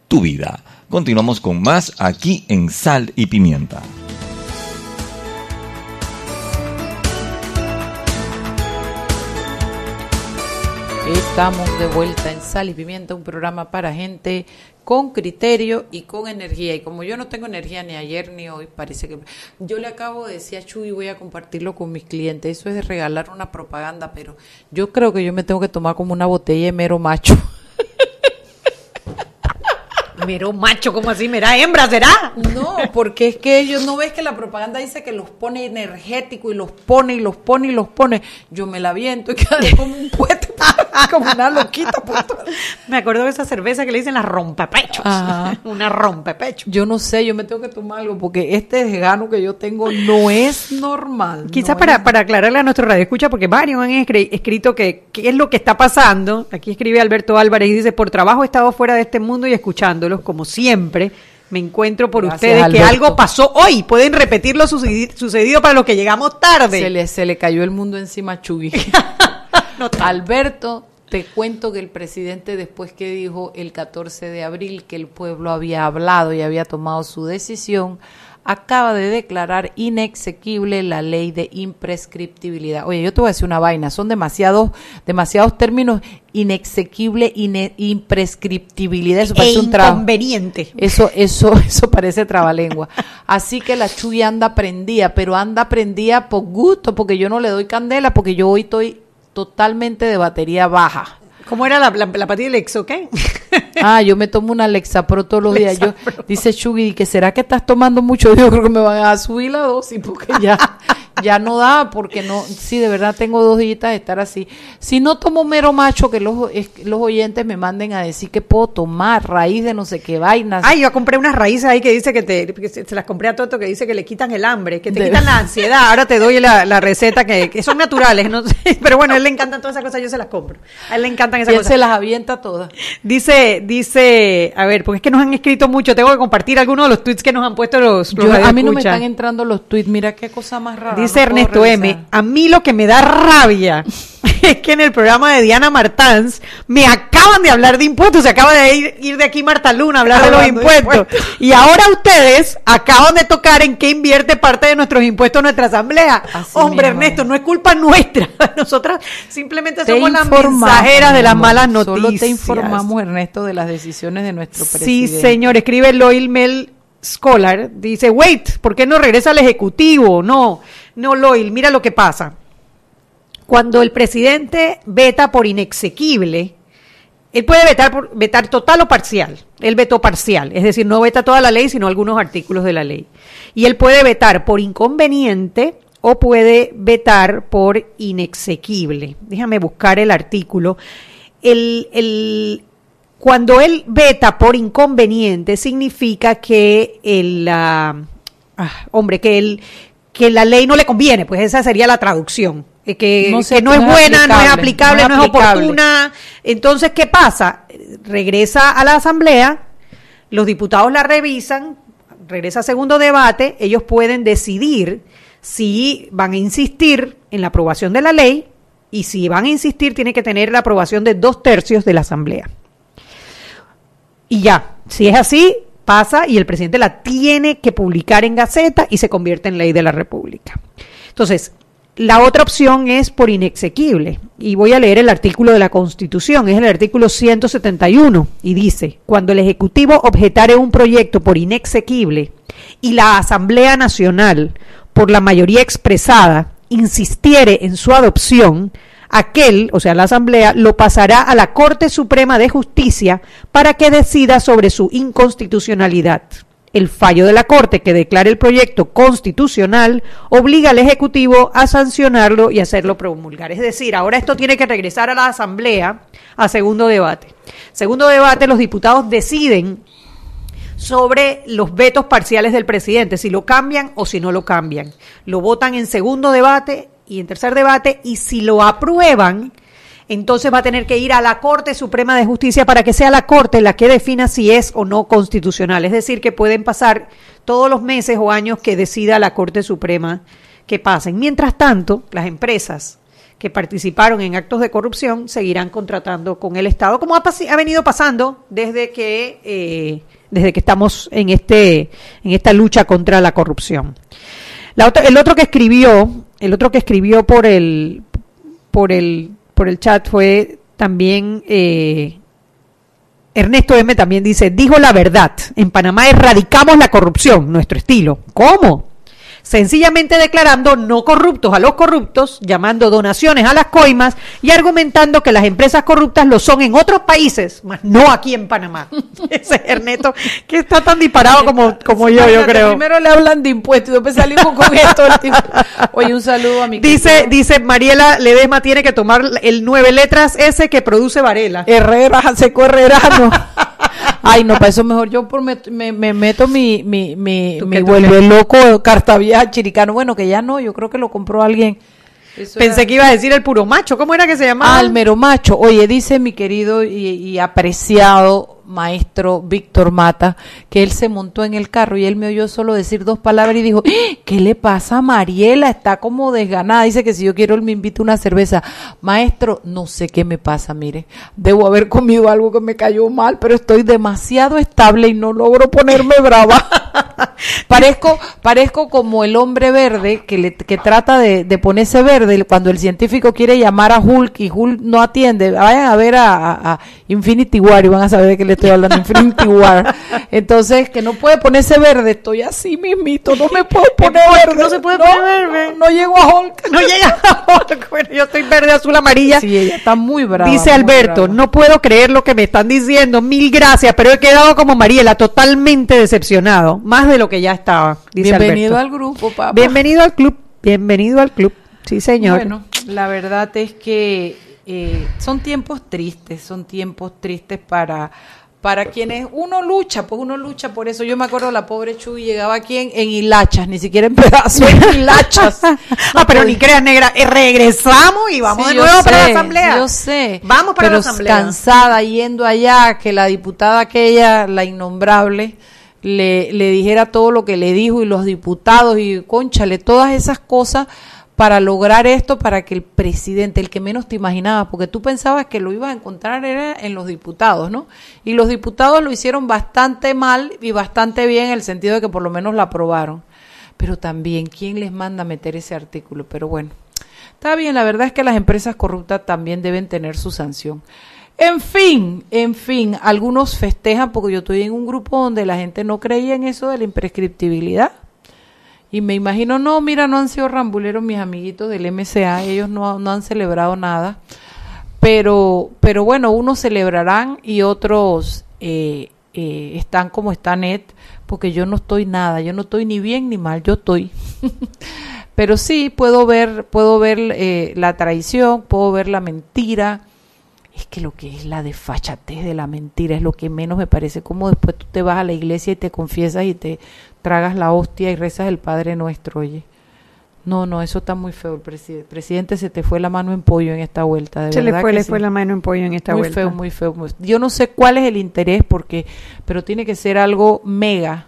tu vida. Continuamos con más aquí en Sal y Pimienta. Estamos de vuelta en Sal y Pimienta, un programa para gente con criterio y con energía. Y como yo no tengo energía ni ayer ni hoy, parece que... Yo le acabo de decir a Chuy, voy a compartirlo con mis clientes, eso es de regalar una propaganda, pero yo creo que yo me tengo que tomar como una botella de mero macho. Mero macho, ¿cómo así? ¿Mera hembra será? No, porque es que ellos no ves que la propaganda dice que los pone energético y los pone y los pone y los pone. Yo me la viento y quedo como un puente, como una loquita. Me acuerdo de esa cerveza que le dicen las rompepechos. Una rompepecho. Yo no sé, yo me tengo que tomar algo porque este desgano que yo tengo no es normal. Quizás para, para aclararle a nuestro radio escucha, porque varios han escrito que qué es lo que está pasando. Aquí escribe Alberto Álvarez y dice, por trabajo he estado fuera de este mundo y escuchándolos como siempre. Me encuentro por ustedes que algo pasó hoy. Pueden repetir lo sucedido para los que llegamos tarde. Se le, se le cayó el mundo encima a Chugui. Alberto, te cuento que el presidente después que dijo el 14 de abril que el pueblo había hablado y había tomado su decisión, acaba de declarar inexequible la ley de imprescriptibilidad. Oye, yo te voy a decir una vaina, son demasiados, demasiados términos, inexequible, imprescriptibilidad, eso parece e un inconveniente. Eso, eso, eso parece trabalengua. Así que la Chuy anda prendida, pero anda prendida por gusto, porque yo no le doy candela, porque yo hoy estoy totalmente de batería baja. ¿Cómo era la, la, la patilla Lexo, qué? ah, yo me tomo una Lexapro todos los días. Yo, dice Shugi, que será que estás tomando mucho? Yo creo que me van a subir la dosis porque ya, ya no da porque no, sí, de verdad tengo dos días de estar así. Si no tomo mero macho, que los, los oyentes me manden a decir que puedo tomar raíz de no sé qué vainas. Ay, yo compré unas raíces ahí que dice que te, que se, las compré a Toto que dice que le quitan el hambre, que te quitan la ansiedad. Ahora te doy la, la receta que, que, son naturales, no pero bueno, a él le encantan todas esas cosas, yo se las compro. A él le encantan esas y él se las avienta todas. Dice, dice, a ver, porque es que nos han escrito mucho, tengo que compartir algunos de los tweets que nos han puesto los, los A mí no me están entrando los tweets, mira qué cosa más rara. Dice Ernesto M, a mí lo que me da rabia es que en el programa de Diana Martans me acaban de hablar de impuestos, se acaba de ir, ir de aquí Marta Luna a hablar de los impuestos. Y ahora ustedes acaban de tocar en qué invierte parte de nuestros impuestos nuestra asamblea. Hombre, Ernesto, no es culpa nuestra. Nosotras simplemente somos las mensajeras de las malas noticias. Solo te informamos, Ernesto, de las decisiones de nuestro presidente. Sí, señor, escribe Loil Mel Scholar, dice, wait, ¿por qué no regresa al Ejecutivo? No, no, Loil, mira lo que pasa. Cuando el presidente veta por inexequible, él puede vetar, por, vetar total o parcial. Él vetó parcial, es decir, no veta toda la ley, sino algunos artículos de la ley. Y él puede vetar por inconveniente o puede vetar por inexequible. Déjame buscar el artículo. El, el, cuando él veta por inconveniente, significa que el, ah, hombre, que, el, que la ley no le conviene, pues esa sería la traducción. Que, que, no, es buena, no es aplicable, no es, oportuna. Entonces, ¿qué pasa? Regresa a la Asamblea, los diputados la revisan, regresa a segundo debate, ellos pueden decidir si van a insistir en la aprobación de la ley y si van a insistir tiene que tener la aprobación de dos tercios de la Asamblea. Y ya, si es así, pasa y el presidente la tiene que publicar en Gaceta y se convierte en ley de la República. Entonces, la otra opción es por inexequible. Y voy a leer el artículo de la Constitución, es el artículo 171, y dice, cuando el Ejecutivo objetare un proyecto por inexequible y la Asamblea Nacional, por la mayoría expresada, insistiere en su adopción, aquel, o sea, la Asamblea, lo pasará a la Corte Suprema de Justicia para que decida sobre su inconstitucionalidad. El fallo de la Corte que declare el proyecto constitucional obliga al Ejecutivo a sancionarlo y hacerlo promulgar. Es decir, ahora esto tiene que regresar a la Asamblea a segundo debate. Segundo debate, los diputados deciden sobre los vetos parciales del presidente, si lo cambian o si no lo cambian. Lo votan en segundo debate y en tercer debate, y si lo aprueban, entonces va a tener que ir a la Corte Suprema de Justicia para que sea la Corte la que defina si es o no constitucional. Es decir, que pueden pasar todos los meses o años que decida la Corte Suprema que pasen. Mientras tanto, las empresas que participaron en actos de corrupción seguirán contratando con el Estado, como ha, ha venido pasando desde que, eh, desde que estamos en, este, en esta lucha contra la corrupción. La el otro que escribió el otro que escribió por el, por el, por el chat fue también eh, Ernesto M. también dice, dijo la verdad, en Panamá erradicamos la corrupción, nuestro estilo. ¿Cómo? Sencillamente declarando no corruptos a los corruptos, llamando donaciones a las coimas y argumentando que las empresas corruptas lo son en otros países, más no aquí en Panamá. Ese es Ernesto, que está tan disparado como, como yo, yo creo. Primero le hablan de impuestos y después salimos con esto. Oye, un saludo a mi Dice, dice Mariela Ledesma tiene que tomar el nueve letras ese que produce Varela. Herrera, seco Herrerano. Ay, no, para eso mejor yo por me, me, meto mi, mi, mi, me vuelve loco cartavieja chiricano. Bueno, que ya no, yo creo que lo compró alguien. Pensé que iba a decir el puro macho. ¿Cómo era que se llamaba? Ah, el mero macho. Oye, dice mi querido y apreciado maestro Víctor Mata, que él se montó en el carro y él me oyó solo decir dos palabras y dijo, ¡Eh! ¿qué le pasa a Mariela? Está como desganada. Dice que si yo quiero, él me invita una cerveza. Maestro, no sé qué me pasa, mire. Debo haber comido algo que me cayó mal, pero estoy demasiado estable y no logro ponerme brava. parezco, parezco como el hombre verde que, le, que trata de, ponerse verde cuando el científico quiere llamar a Hulk y Hulk no atiende. Vayan a ver a, a, Infinity War y van a saber de qué le estoy hablando, Infinity War. Entonces, que no puede ponerse verde, estoy así mismito, no me puedo poner verde. No se puede poner verde. No, llego a Hulk. No llega a Hulk. Bueno, yo estoy verde, azul, amarilla. Sí, ella está muy brava. Dice Alberto, no puedo creer lo que me están diciendo, mil gracias, pero he quedado como Mariela, totalmente decepcionado, más de lo que ya estaba. Bienvenido al grupo, papá. Bienvenido al club. Bienvenido al club. Sí, señor. Bueno, la verdad es que eh, son tiempos tristes, son tiempos tristes para para quienes uno lucha, pues uno lucha por eso. Yo me acuerdo la pobre Chuy llegaba aquí en, en hilachas, ni siquiera en pedazos, en hilachas. ah, pero ni creas, negra, eh, regresamos y vamos Sí, de nuevo para la asamblea. Yo sé. Vamos para pero la asamblea. cansada yendo allá, que la diputada aquella, la innombrable, le, le dijera todo lo que le dijo y los diputados y conchale, todas esas cosas para lograr esto, para que el presidente, el que menos te imaginabas, porque tú pensabas que lo ibas a encontrar era en los diputados, ¿no? Y los diputados lo hicieron bastante mal y bastante bien en el sentido de que por lo menos la aprobaron. Pero también, ¿quién les manda a meter ese artículo? Pero bueno, Está bien, la verdad es que las empresas corruptas también deben tener su sanción. En fin, en fin, algunos festejan porque yo estoy en un grupo donde la gente no creía en eso de la imprescriptibilidad. Y me imagino, no, mira, no han sido rambuleros mis amiguitos del MCA, ellos no, no han celebrado nada. Pero, pero bueno, unos celebrarán y otros eh, eh, están como está Net, porque yo no estoy nada, yo no estoy ni bien ni mal, yo estoy. pero sí puedo ver, puedo ver eh, la traición, puedo ver la mentira. Es que lo que es la desfachatez de la mentira es lo que menos me parece. Como después tú te vas a la iglesia y te confiesas y te tragas la hostia y rezas el Padre Nuestro, oye. No, no, eso está muy feo. El presi- presidente se te fue la mano en pollo en esta vuelta. De Se le verdad fue, que le sí. fue la mano en pollo en esta muy vuelta. feo, muy feo. muy- Yo no sé cuál es el interés, porque, pero tiene que ser algo mega.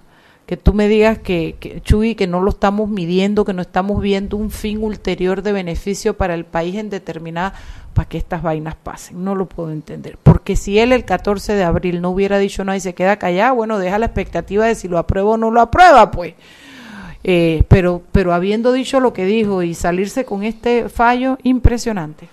Que tú me digas que, Chuy, que no lo estamos midiendo, que no estamos viendo un fin ulterior de beneficio para el país en determinada, para que estas vainas pasen. No lo puedo entender. Porque si él el 14 de abril no hubiera dicho nada y se queda callado, bueno, deja la expectativa de si lo aprueba o no lo aprueba, pues. Eh, pero, pero habiendo dicho lo que dijo y salirse con este fallo, impresionante.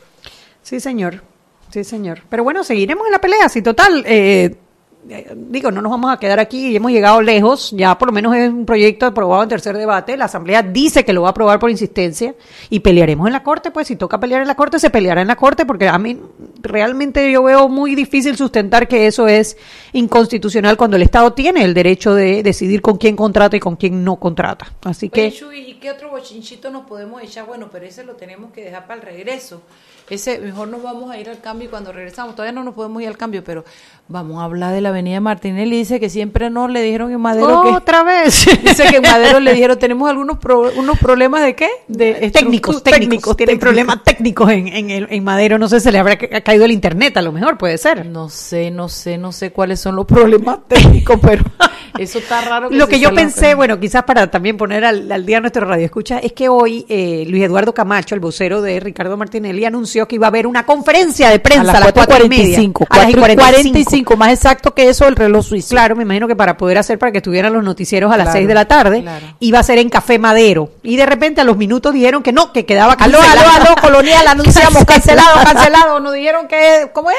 Sí, señor. Sí, señor. Pero bueno, seguiremos en la pelea. Si total, eh, eh, digo, no nos vamos a quedar aquí y hemos llegado lejos. Ya por lo menos es un proyecto aprobado en tercer debate. La Asamblea dice que lo va a aprobar por insistencia y pelearemos en la Corte. Pues si toca pelear en la Corte, se peleará en la Corte porque a mí realmente yo veo muy difícil sustentar que eso es inconstitucional cuando el Estado tiene el derecho de decidir con quién contrata y con quién no contrata. Así que... Chuy, ¿y qué otro bochinchito nos podemos echar? Bueno, pero ese lo tenemos que dejar para el regreso. Ese, mejor nos vamos a ir al cambio y cuando regresamos. Todavía no nos podemos ir al cambio, pero vamos a hablar de la avenida Martinelli. Dice que siempre no le dijeron en Madero que... Otra vez. Dice que en Madero le dijeron, tenemos algunos pro- unos problemas de qué? De técnicos, estructu- técnicos, tienen problemas técnicos en, en, el- en Madero, no sé, se le habrá ca- caído el internet, a lo mejor puede ser. No sé, no sé, no sé cuáles son los problemas técnicos, pero eso está raro. Lo se que yo pensé, bueno, quizás para también poner al, al día nuestro radio escucha, es que hoy eh, Luis Eduardo Camacho, el vocero de Ricardo Martinelli, anunció que iba a haber una conferencia de prensa a las cuatro y media. 4:45, A las y 4:45, más exacto que eso el reloj suizo. Claro, me imagino que para poder hacer para que estuvieran los noticieros a las Claro, 6 de la tarde, claro. iba a ser en Café Madero. Y de repente a los minutos dijeron que no, que quedaba Aló, cancelado. aló, aló, colonial, anunciamos, cancelado, cancelado. Nos dijeron que, ¿cómo es?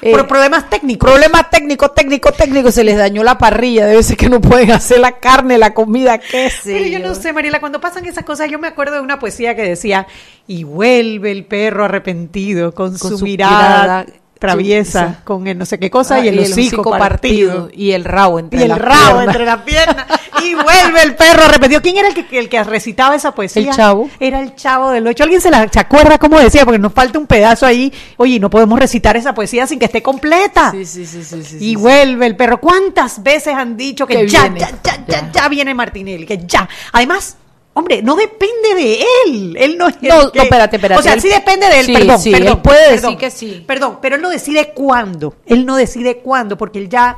Por Eh, problemas técnicos. Problemas técnicos, técnicos, técnicos. Se les dañó la parrilla. Debe ser que no pueden hacer la carne, la comida, qué sé Pero yo no sé, Mariela, cuando pasan esas cosas, yo me acuerdo de una poesía que decía, y vuelve el perro arrepentido con, Con su, su mirada, mirada traviesa, esa. con el no sé qué cosa Ah, y el hocico partido. Y el rabo entre Y el las rabo piernas. entre las piernas. Y vuelve el perro arrepentido. ¿Quién era el que, el que recitaba esa poesía? El Chavo. Era el chavo del ocho. ¿Alguien se, la, se acuerda cómo decía? Porque nos falta un pedazo ahí. Oye, no podemos recitar esa poesía sin que esté completa. Sí, sí, sí, sí, sí, y sí. vuelve el perro. ¿Cuántas veces han dicho que, Que ya, viene, ya, ya, ya, ya. ya viene Martinelli? Que ya. Además, hombre, no depende de él. Él no es el No, que- no, espérate, espérate. O sea, Él- sí depende de él, sí, perdón. sí, perdón, él puede decir que sí. Perdón, pero él no decide cuándo. Él no decide cuándo, porque él ya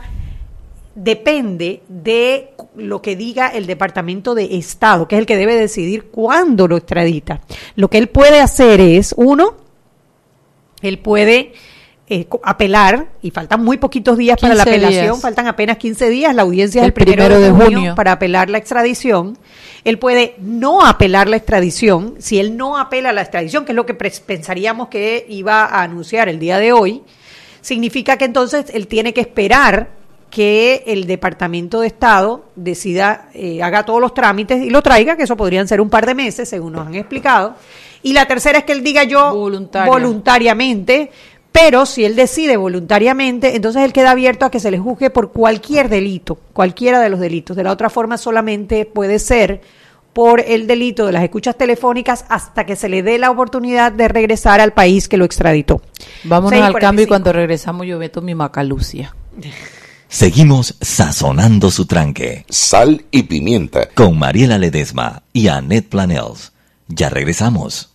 depende de lo que diga el Departamento de Estado, que es el que debe decidir cuándo lo extradita. Lo que él puede hacer es, uno, él puede eh, apelar, y faltan muy poquitos días para la 15 apelación, días. faltan apenas 15 días, la audiencia es El el primero, primero de, de junio, para apelar la extradición. Él puede no apelar la extradición. Si él no apela la extradición, que es lo que pensaríamos que iba a anunciar el día de hoy, significa que entonces él tiene que esperar que el Departamento de Estado decida, eh, haga todos los trámites y lo traiga, que eso podrían ser un par de meses, según nos han explicado. Y la tercera es que él diga yo Voluntaria. voluntariamente, pero si él decide voluntariamente, entonces él queda abierto a que se le juzgue por cualquier delito, cualquiera de los delitos. De la otra forma solamente puede ser por el delito de las escuchas telefónicas hasta que se le dé la oportunidad de regresar al país que lo extraditó. Vámonos al cambio y 45. cuando regresamos yo meto mi macalucia. Seguimos sazonando su tranque. Sal y pimienta. Con Mariela Ledesma y Annette Planels. Ya regresamos.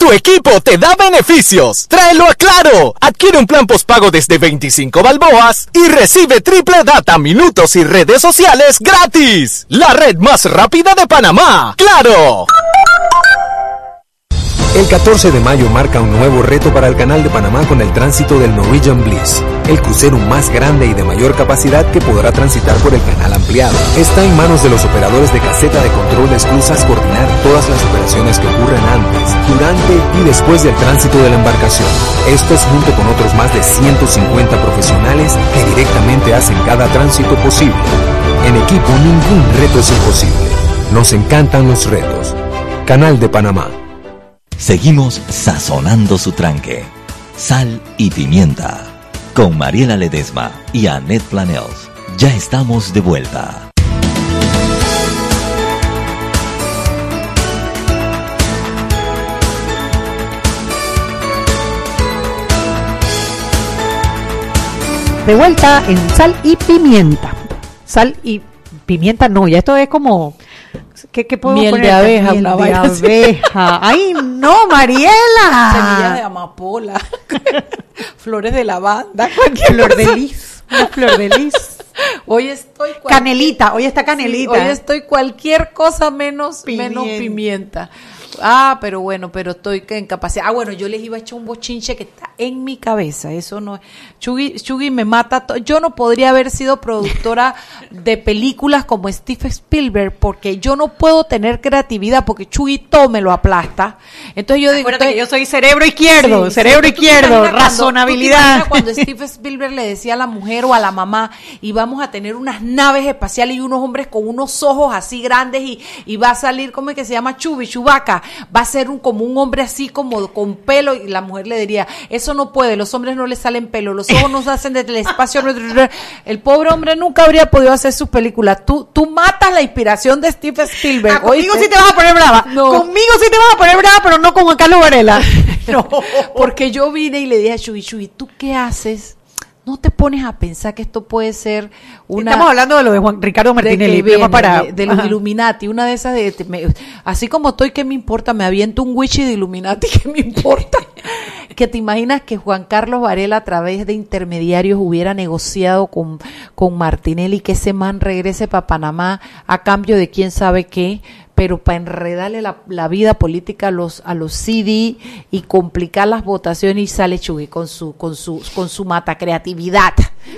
Tu equipo te da beneficios. Tráelo a Claro. Adquiere un plan postpago desde 25 balboas y recibe triple data, minutos y redes sociales gratis. La red más rápida de Panamá. ¡Claro! El 14 de mayo marca un nuevo reto para el Canal de Panamá con el tránsito del Norwegian Bliss, el crucero más grande y de mayor capacidad que podrá transitar por el canal ampliado. Está en manos de los operadores de caseta de control de esclusas coordinar todas las operaciones que ocurren antes, durante y después del tránsito de la embarcación. Esto es junto con otros más de 150 profesionales que directamente hacen cada tránsito posible. En equipo ningún reto es imposible. Nos encantan los retos. Canal de Panamá. Seguimos sazonando su tranque. Sal y pimienta. Con Mariela Ledesma y Annette Planels. Ya estamos de vuelta. De vuelta en sal y pimienta. Sal y pimienta no, ya esto es como... ¿Qué, qué podemos Miel de poner? abeja, Miel una de abeja. ¡Ay, no, Mariela! Semillas de amapola, flores de lavanda, cualquier Flor de lis. Una flor de lis. Hoy estoy cual- Canelita, hoy está canelita. Sí, hoy estoy cualquier cosa menos Pimienta. menos pimienta. Ah, pero bueno, pero estoy en capacidad. Ah, bueno, yo les iba a echar un bochinche que está en mi cabeza. Eso no es. Chugui, Chugui me mata. Yo no podría haber sido productora de películas como Steve Spielberg porque yo no puedo tener creatividad porque Chugui todo me lo aplasta. Entonces yo digo, Acuérdate que estoy- yo soy cerebro izquierdo, Sí, cerebro sí, ¿tú te izquierdo, cuando- razonabilidad. ¿tú te imaginas cuando Steve Spielberg le decía a la mujer o a la mamá, y vamos a tener unas naves espaciales y unos hombres con unos ojos así grandes y, y va a salir, ¿cómo es que se llama? Chubi, Chubaca. Va a ser un, como un hombre así como con pelo y la mujer le diría, eso no puede, los hombres no le salen pelo, los ojos nos hacen desde el espacio. El pobre hombre nunca habría podido hacer sus películas. Tú, tú matas la inspiración de Steve Spielberg. Ah, conmigo sí te vas a poner brava. No. Conmigo sí te vas a poner brava, pero no con Carlos Varela. no. Porque yo vine y le dije a Chuy, Chuy, ¿tú qué haces? No te pones a pensar que esto puede ser una... Estamos hablando de lo de Juan Ricardo de Martinelli. viene, para, de, de los. Illuminati, una de esas de, me- así como estoy, ¿qué me importa? Me aviento un witchy de Illuminati, ¿qué me importa? que te imaginas que Juan Carlos Varela a través de intermediarios hubiera negociado con, con Martinelli que ese man regrese para Panamá a cambio de quién sabe qué, pero para enredarle la, la vida política a los a los CD y complicar las votaciones y sale Chugui con su con su con su mata creatividad,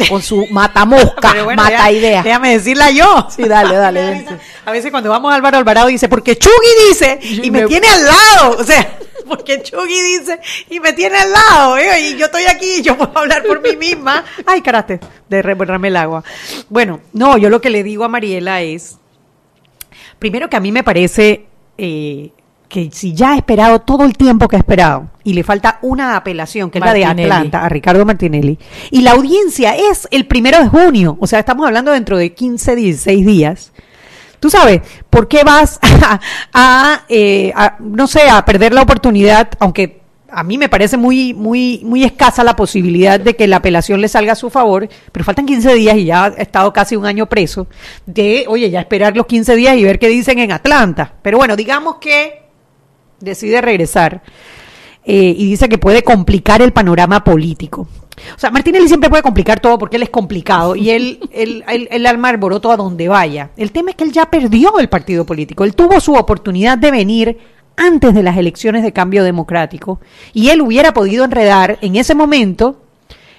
con su mata mosca, bueno, mata ya- idea. Déjame decirla yo. Sí, dale, dale. A veces cuando vamos a Álvaro Alvarado dice, porque Chugui dice, y, me, me- tiene al lado. O sea, porque Chugui dice, y me tiene al lado. ¿eh? Y yo estoy aquí y yo puedo hablar por mí misma. Ay, caraste, derrame el agua. Bueno, no, yo lo que le digo a Mariela es, primero que a mí me parece eh, que si ya ha esperado todo el tiempo que ha esperado y le falta una apelación, que es la de. Atlanta, a Ricardo Martinelli, y la audiencia es el primero de junio, o sea, estamos hablando dentro de 15, 16 días. Tú sabes, ¿por qué vas a, a, eh, a, no sé, a perder la oportunidad, aunque a mí me parece muy, muy, muy escasa la posibilidad de que la apelación le salga a su favor, pero faltan 15 días y ya ha estado casi un año preso, de, oye, ya esperar los 15 días y ver qué dicen en Atlanta. Pero bueno, digamos que decide regresar eh, y dice que puede complicar el panorama político. O sea, Martinelli siempre puede complicar todo porque él es complicado y él, él, él, él arma alboroto a donde vaya. El tema es que él ya perdió el partido político. Él tuvo su oportunidad de venir antes de las elecciones de cambio democrático y él hubiera podido enredar en ese momento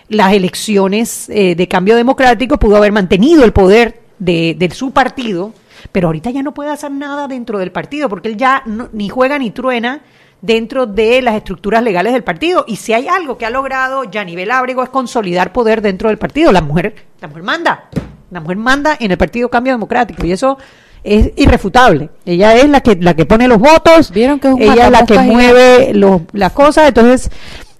las elecciones eh, de cambio democrático, pudo haber mantenido el poder de, de su partido, pero ahorita ya no puede hacer nada dentro del partido porque él ya no- ni juega ni truena dentro de las estructuras legales del partido. Y si hay algo que ha logrado Yanivel Ábrego es consolidar poder dentro del partido. La mujer, la mujer manda, la mujer manda en el Partido Cambio Democrático y eso es irrefutable. Ella es la que la que pone los votos, ¿Vieron que es un ella es la que mueve los- las cosas, entonces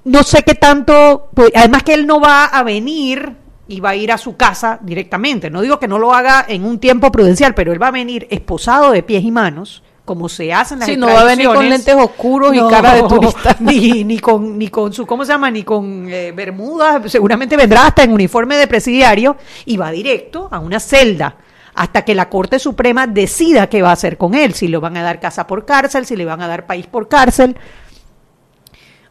no sé qué tanto, pues, además que él no va a venir y va a ir a su casa directamente. No digo que no lo haga en un tiempo prudencial, pero él va a venir esposado de pies y manos, como se hacen las Sí, no va a venir con lentes oscuros y cara de turista. Ni, ni con, ni con su, ¿cómo se llama? Ni con eh, bermudas. Seguramente vendrá hasta en uniforme de presidiario y va directo a una celda hasta que la Corte Suprema decida qué va a hacer con él, si le van a dar casa por cárcel, si le van a dar país por cárcel.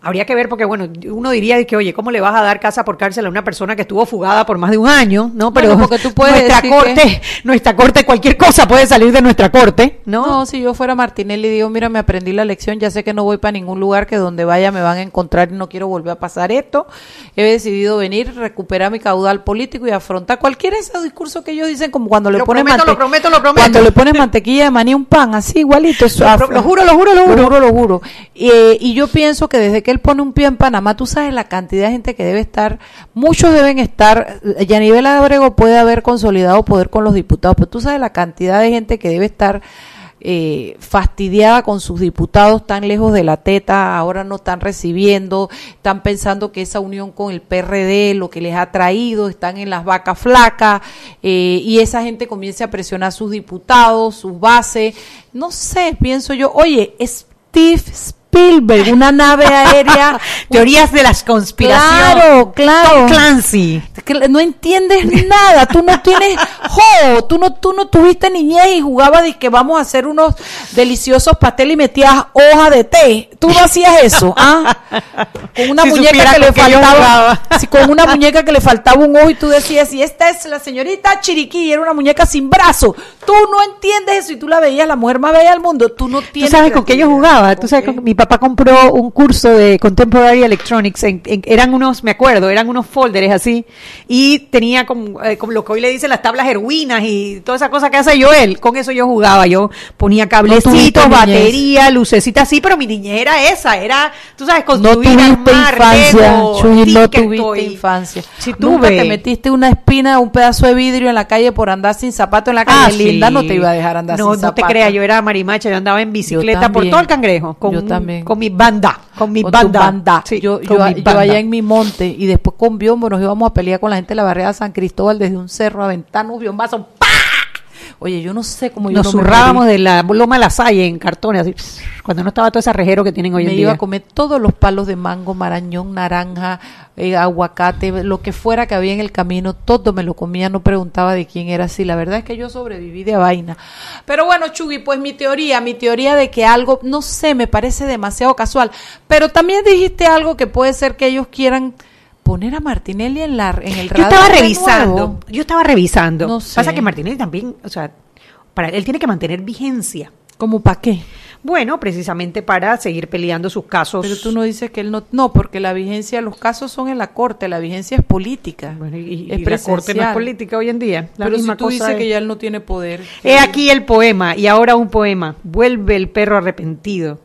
Habría que ver porque, bueno, uno diría que, oye, ¿cómo le vas a dar casa por cárcel a una persona que estuvo fugada por más de un año? ¿No? Pero Bueno, porque tú puedes nuestra corte, nuestra corte, cualquier cosa puede salir de nuestra corte, ¿no? No, si yo fuera Martinelli digo, mira, me aprendí la lección, ya sé que no voy para ningún lugar, que donde vaya me van a encontrar y no quiero volver a pasar esto. He decidido venir, recuperar mi caudal político y afrontar cualquiera de esos discursos que ellos dicen, como cuando le Lo ponen prometo, lo prometo, lo prometo. Cuando le pones mantequilla de maní un pan, así igualito. eso Lo- juro, lo juro, lo juro. Lo juro, lo juro. Eh, y yo pienso que desde que él pone un pie en Panamá, tú sabes la cantidad de gente que debe estar, muchos deben estar, y a nivel Abrego puede haber consolidado poder con los diputados, pero tú sabes la cantidad de gente que debe estar eh, fastidiada con sus diputados tan lejos de la teta, ahora no están recibiendo, están pensando que esa unión con el PRD, lo que les ha traído, están en las vacas flacas, eh, y esa gente comienza a presionar a sus diputados, sus bases, no sé, pienso yo, oye, Steve Spielberg, una nave aérea. Teorías de las conspiraciones. Claro, claro. Tom Clancy. No entiendes nada, tú no tienes jo, tú no tú no tuviste niñez y jugabas de que vamos a hacer unos deliciosos pasteles y metías hoja de té. Tú no hacías eso, ¿ah? Con una Si muñeca que le qué faltaba, sí, con una muñeca que le faltaba un ojo y tú decías, "Y esta es la señorita Chiriquí, y era una muñeca sin brazo." Tú no entiendes eso y tú la veías la mujer más bella del mundo. Tú no ¿Tú tienes sabes con qué yo jugaba? ¿Tú ¿Con sabes qué? con- mi papá compró un curso de Contemporary Electronics. en- en- eran unos, me acuerdo, eran unos folders así. Y tenía como, eh, como lo que hoy le dicen las tablas herwinas y toda esa cosa que hace Joel. Con eso yo jugaba. Yo ponía cablecitos, batería, lucecitas así. Pero mi niñez era esa. Era, tú sabes, No construir, tuviste armar, infancia, Lego, Chuy, no tuviste infancia. Nunca tuve. te metiste una espina, un pedazo de vidrio en la calle por andar sin zapato en la calle. Ah, Linda sí. no te iba a dejar andar no, sin No zapato. te creas, yo era marimacha, yo andaba en bicicleta por todo el cangrejo. Con, Yo también. Con mi banda. Con mi Con tu banda. Sí, yo, con yo, mi yo banda. allá en mi monte y después con biombo nos íbamos a pelear con la gente de la barriada San Cristóbal desde un cerro a ventanos, biombazos. ¡pah! Oye, yo no sé cómo yo Nos no me zurrábamos de la loma La Salle en cartones, así, cuando no estaba todo ese rejero que tienen hoy me en iba día. a comer todos los palos de mango, marañón, naranja, eh, aguacate, lo que fuera que había en el camino, todo me lo comía, no preguntaba de quién era así. La verdad es que yo sobreviví de vaina. Pero bueno, Chugui, pues mi teoría, mi teoría de que algo, no sé, me parece demasiado casual. Pero también dijiste algo que puede ser que ellos quieran poner a Martinelli en la en el Yo radar estaba de revisando, nuevo. yo estaba revisando. No sé. Pasa que Martinelli también, o sea, para él tiene que mantener vigencia. ¿Cómo para qué? Bueno, precisamente para seguir peleando sus casos. Pero tú no dices que él no, no, porque la vigencia, los casos son en la corte, la vigencia es política. Bueno, y, es y la corte no es política hoy en día. La Pero si misma tú cosa dices es. que ya él no tiene poder. He aquí el poema, y ahora un poema. Vuelve el perro arrepentido,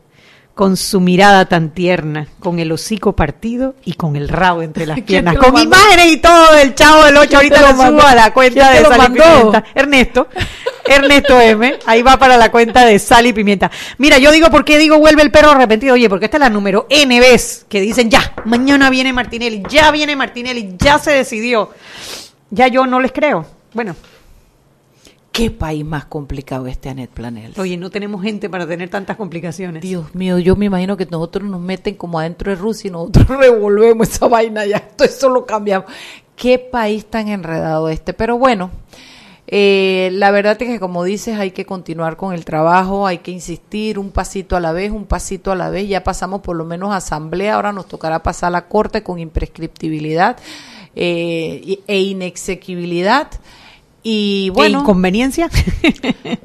con su mirada tan tierna, con el hocico partido y con el rabo entre las ¿Quién piernas. Con mandó? imágenes y todo del chavo del 8. ¿Quién Ahorita lo lo subo a la cuenta ¿Quién te de Sal y? Pimienta. Ernesto. Ernesto M. Ahí va para la cuenta de Sal y Pimienta. Mira, yo digo, ¿por qué digo vuelve el perro arrepentido? Oye, porque esta es la número N vez que dicen ya, mañana viene Martinelli, ya viene Martinelli, ya se decidió. Ya yo no les creo. Bueno, ¿Qué país más complicado este Anet Planel? Oye, no tenemos gente para tener tantas complicaciones. Dios mío, yo me imagino que nosotros nos meten como adentro de Rusia y nosotros revolvemos esa vaina ya. Todo eso lo cambiamos. Qué país tan enredado este. Pero bueno, eh, la verdad es que como dices, hay que continuar con el trabajo, hay que insistir un pasito a la vez, un pasito a la vez. Ya pasamos por lo menos asamblea, ahora nos tocará pasar a la corte con imprescriptibilidad eh, e inexequibilidad. Y bueno, ¿Qué inconveniencia?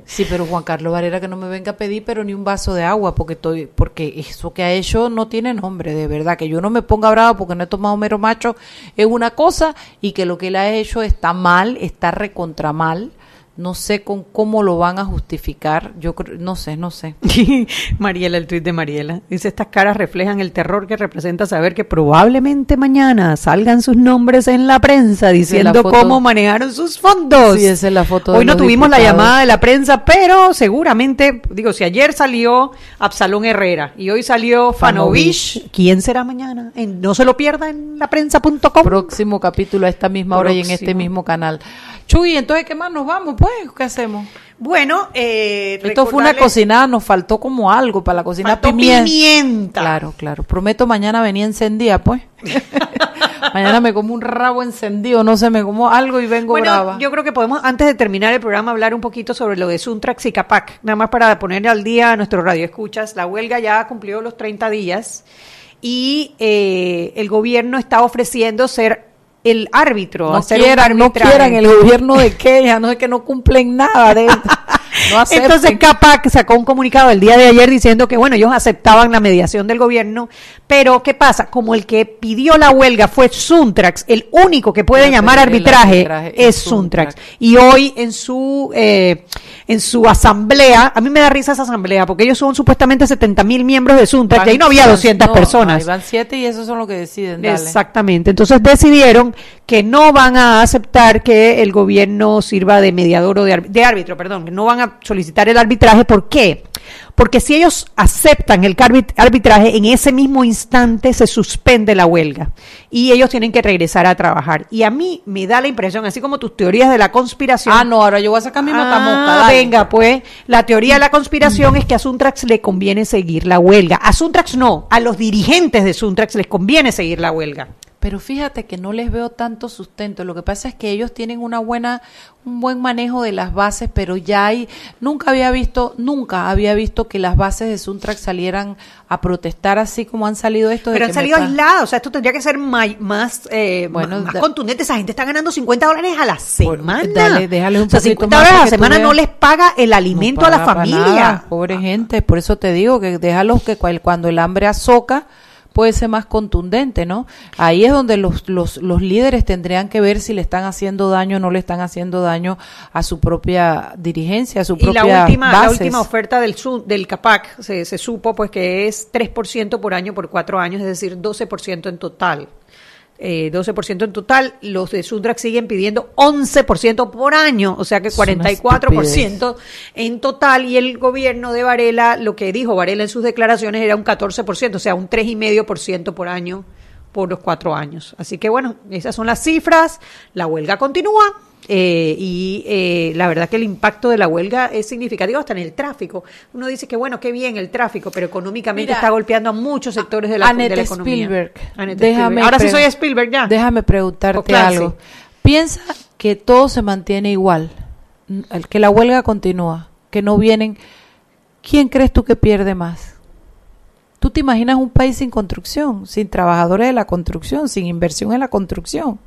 Sí, pero Juan Carlos Varela que no me venga a pedir, pero ni un vaso de agua, porque estoy, porque eso que ha hecho no tiene nombre, de verdad. Que yo no me ponga brava porque no he tomado mero macho es una cosa y que lo que él ha hecho está mal, está recontra mal. No sé con cómo lo van a justificar. Yo creo- no sé, no sé. Mariela, el tuit de Mariela. Dice, estas caras reflejan el terror que representa saber que probablemente mañana salgan sus nombres en la prensa diciendo cómo manejaron sus fondos. Sí, esa es la foto de Hoy no tuvimos la llamada de la prensa, pero seguramente, digo, si ayer salió Absalón Herrera y hoy salió Fanovich, Fanovich. ¿quién será mañana? En- no se lo pierda en laprensa.com. Próximo capítulo a esta misma hora y en este mismo canal. Chuy, entonces, ¿qué más nos vamos? Pues, ¿qué hacemos? Bueno, eh, Esto fue una cocinada, nos faltó como algo para la cocina Faltó pimienta. pimienta. Claro, claro. Prometo mañana venía encendida, pues. mañana me como un rabo encendido, no sé, me como algo y vengo Bueno, brava. yo creo que podemos, antes de terminar el programa, hablar un poquito sobre lo de Suntrax y Capac. Nada más para poner al día a nuestro radio escuchas. La huelga ya cumplió los 30 días y eh, el gobierno está ofreciendo ser el árbitro. no hacer un quieran, no arbitraje. quieran el gobierno de Kenia, no es que no cumplen nada de no. Entonces Capac sacó un comunicado el día de ayer diciendo que bueno, ellos aceptaban la mediación del gobierno, pero ¿qué pasa? Como el que pidió la huelga fue Suntrax, el único que puede Puede llamar arbitraje, arbitraje es Suntrax. Y hoy en su eh, en su asamblea, a mí me da risa esa asamblea, porque ellos son supuestamente 70 mil miembros de Suntrax, y ahí no había Van- 200 no, personas. ahí van siete y esos son los que deciden, dale. Exactamente. Entonces decidieron que no van a aceptar que el gobierno sirva de mediador o de, árbitro, perdón, que no van a solicitar el arbitraje. ¿Por qué? Porque si ellos aceptan el arbitraje, en ese mismo instante se suspende la huelga y ellos tienen que regresar a trabajar. Y a mí me da la impresión, así como tus teorías de la conspiración, Ah, no, ahora yo voy a sacar mi Ah, venga, pues, la teoría de la conspiración es que a Suntrax le conviene seguir la huelga. A Suntrax no, a los dirigentes de Suntrax les conviene seguir la huelga. Pero fíjate que no les veo tanto sustento. Lo que pasa es que ellos tienen una buena, un buen manejo de las bases, pero ya hay, nunca había visto, nunca había visto que las bases de Suntrax salieran a protestar así como han salido estos. Pero han salido aislados, o sea, esto tendría que ser may- más, eh, Bueno, más da- contundente. Esa gente está ganando 50 dólares a la semana. dale, déjale un o sea, poquito 50 más dólares a la semana no les paga el alimento No a la familia. nada, pobre gente, por eso te digo que déjalos que cuando el hambre azoca puede ser más contundente, ¿no? Ahí es donde los, los, los líderes tendrían que ver si le están haciendo daño o no le están haciendo daño a su propia dirigencia, a su Y la propia última, la última oferta del, su- del CAPAC se, se supo pues que es 3% por año por cuatro años, es decir, 12% en total. Eh, 12% en total, los de Sundrax siguen pidiendo 11% por año, o sea que Es una 44% en total y el gobierno de Varela, lo que dijo Varela en sus declaraciones era un 14%, o sea, un 3,5% por año por los cuatro años. Así que bueno, esas son las cifras, la huelga continúa eh, y eh, la verdad que el impacto de la huelga es significativo hasta en el tráfico. Uno dice que bueno, qué bien el tráfico, pero económicamente Mira, está golpeando a muchos sectores de la, de Annette la economía. Spielberg. Annette déjame Spielberg. Ahora sí soy Spielberg ya. Déjame preguntarte algo. Piensa que todo se mantiene igual, que la huelga continúa, que no vienen. ¿Quién crees tú que pierde más? ¿Tú te imaginas un país sin construcción, sin trabajadores de la construcción, sin inversión en la construcción?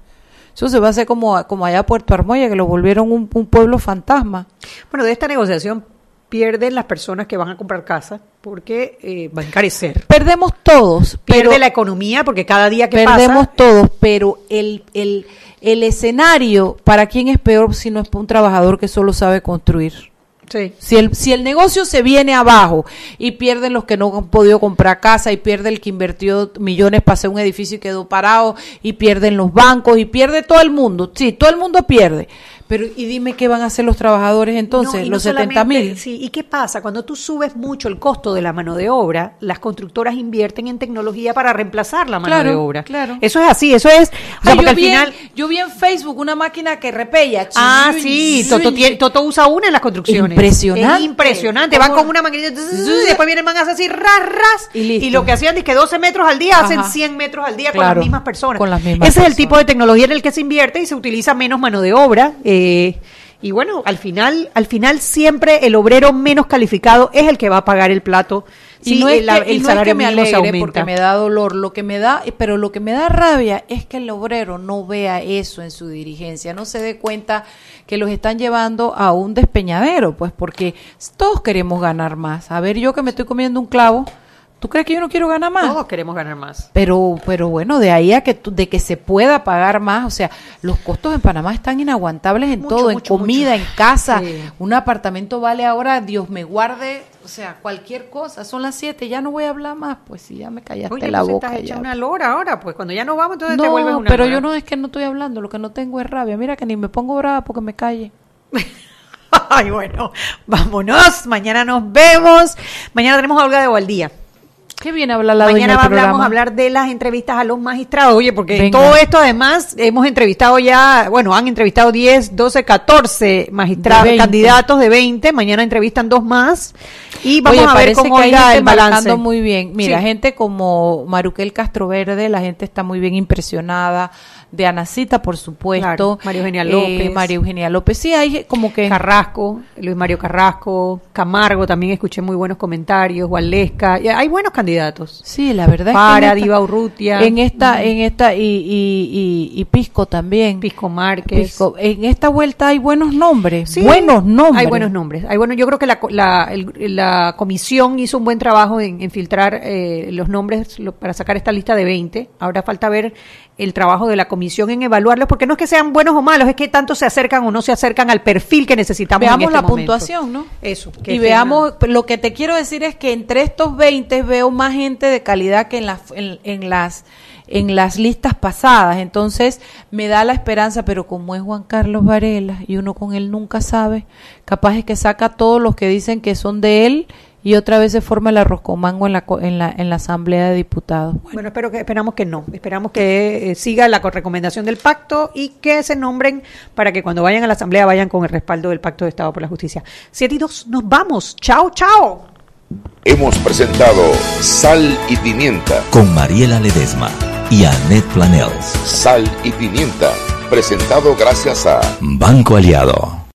Eso se va a hacer como, como allá Puerto Armoya, que lo volvieron un, un pueblo fantasma. Bueno, de esta negociación pierden las personas que van a comprar casa porque eh, va a encarecer. Perdemos todos, Pierde pero la economía porque cada día que perdemos pasa todos, pero el, el, el escenario, ¿para quién es peor si no es para un trabajador que solo sabe construir? Sí. Si el, si el negocio se viene abajo y pierden los que no han podido comprar casa y pierde el que invirtió millones para hacer un edificio y quedó parado y pierden los bancos y pierde todo el mundo. Sí, todo el mundo pierde. Pero y dime qué van a hacer los trabajadores entonces, No, y no los 70 solamente- mil. Sí, ¿y qué pasa? Cuando tú subes mucho el costo de la mano de obra, las constructoras invierten en tecnología para reemplazar la mano Claro, de obra. claro. Eso es así, eso es. O sea, Ay, yo, al vi en- final. yo vi en Facebook una máquina que repella. Ah, sí, Toto, tiene- Toto usa una en las construcciones. Impresionante. Es impresionante. Van con una maquinita y después vienen, van a hacer así, ras, ras. Y lo que hacían es que 12 metros al día hacen Ajá. 100 metros al día con las mismas personas. con las mismas Ese es el tipo de tecnología en el que se invierte y se utiliza menos mano de obra. eh, y bueno, al final, al final siempre el obrero menos calificado es el que va a pagar el plato. Y si no es el, que, el y no es salario que me alegre aumenta. porque me da dolor, lo que me da, pero lo que me da rabia es que el obrero no vea eso en su dirigencia, no se dé cuenta que los están llevando a un despeñadero, pues porque todos queremos ganar más. A ver, yo que me estoy comiendo un clavo, ¿Tú crees que yo no quiero ganar más? Todos queremos ganar más. Pero, pero bueno, de ahí a que de que se pueda pagar más, o sea, los costos en Panamá están inaguantables en Mucho, todo, en comida, mucho. en casa. Sí. Un apartamento vale ahora, Dios me guarde, o sea, cualquier cosa. Son las siete, ya no voy a hablar más, pues si ya me callaste Oye, la boca. estás hecha una lora ahora, pues cuando ya nos vamos, entonces te vuelves No, una pero lora. yo no es que no estoy hablando, lo que no tengo es rabia. Mira que ni me pongo brava porque me calle. Ay, bueno, vámonos. Mañana nos vemos. Mañana tenemos a Olga de Baldía. ¿Qué la dueña Mañana del hablamos programa? a hablar de las entrevistas a los magistrados. Oye, porque en Venga. todo esto además hemos entrevistado ya, bueno, han entrevistado 10, 12, 14 magistrados, De 20. candidatos de 20. Mañana entrevistan dos más. Y vamos Oye, a ver cómo gente el balance. muy bien. Mira, Sí. gente como Maruquel Castroverde, la gente está muy bien impresionada. De Anacita, por supuesto. Claro, María Eugenia Eh, López. María Eugenia López. Sí, hay como que... Carrasco, Luis Mario Carrasco, Camargo, también escuché muy buenos comentarios, Gualesca, hay buenos candidatos. Sí, la verdad Para, es que en Diva esta, Urrutia. en esta, en esta y, y, y, y Pisco también. Pisco Márquez. Pisco. En esta vuelta hay buenos nombres, Sí, buenos nombres. Hay buenos nombres. Hay bueno, yo creo que la, la, el- la comisión hizo un buen trabajo en, en filtrar eh, los nombres lo- para sacar esta lista de 20. Ahora falta ver el trabajo de la comisión en evaluarlos, porque no es que sean buenos o malos, es que tanto se acercan o no se acercan al perfil que necesitamos. en Veamos este la momento. puntuación, ¿no? Eso. que Y veamos, lo que te quiero decir es que entre estos 20 veo más gente de calidad que en, las en, en las en las listas pasadas. Entonces me da la esperanza, pero como es Juan Carlos Varela y uno con él nunca sabe, capaz es que saca a todos los que dicen que son de él y otra vez se forma el arroz con mango en la, co- en la, en la Asamblea de Diputados. Bueno, espero que, esperamos que no. Esperamos que eh, siga la co- recomendación del pacto y que se nombren para que cuando vayan a la asamblea vayan con el respaldo del pacto de Estado por la Justicia. Siete y dos, nos vamos. Chao, chao. Hemos presentado Sal y Pimienta. con Mariela Ledesma y Annette Planels. Sal y Pimienta. Presentado gracias a Banco Aliado.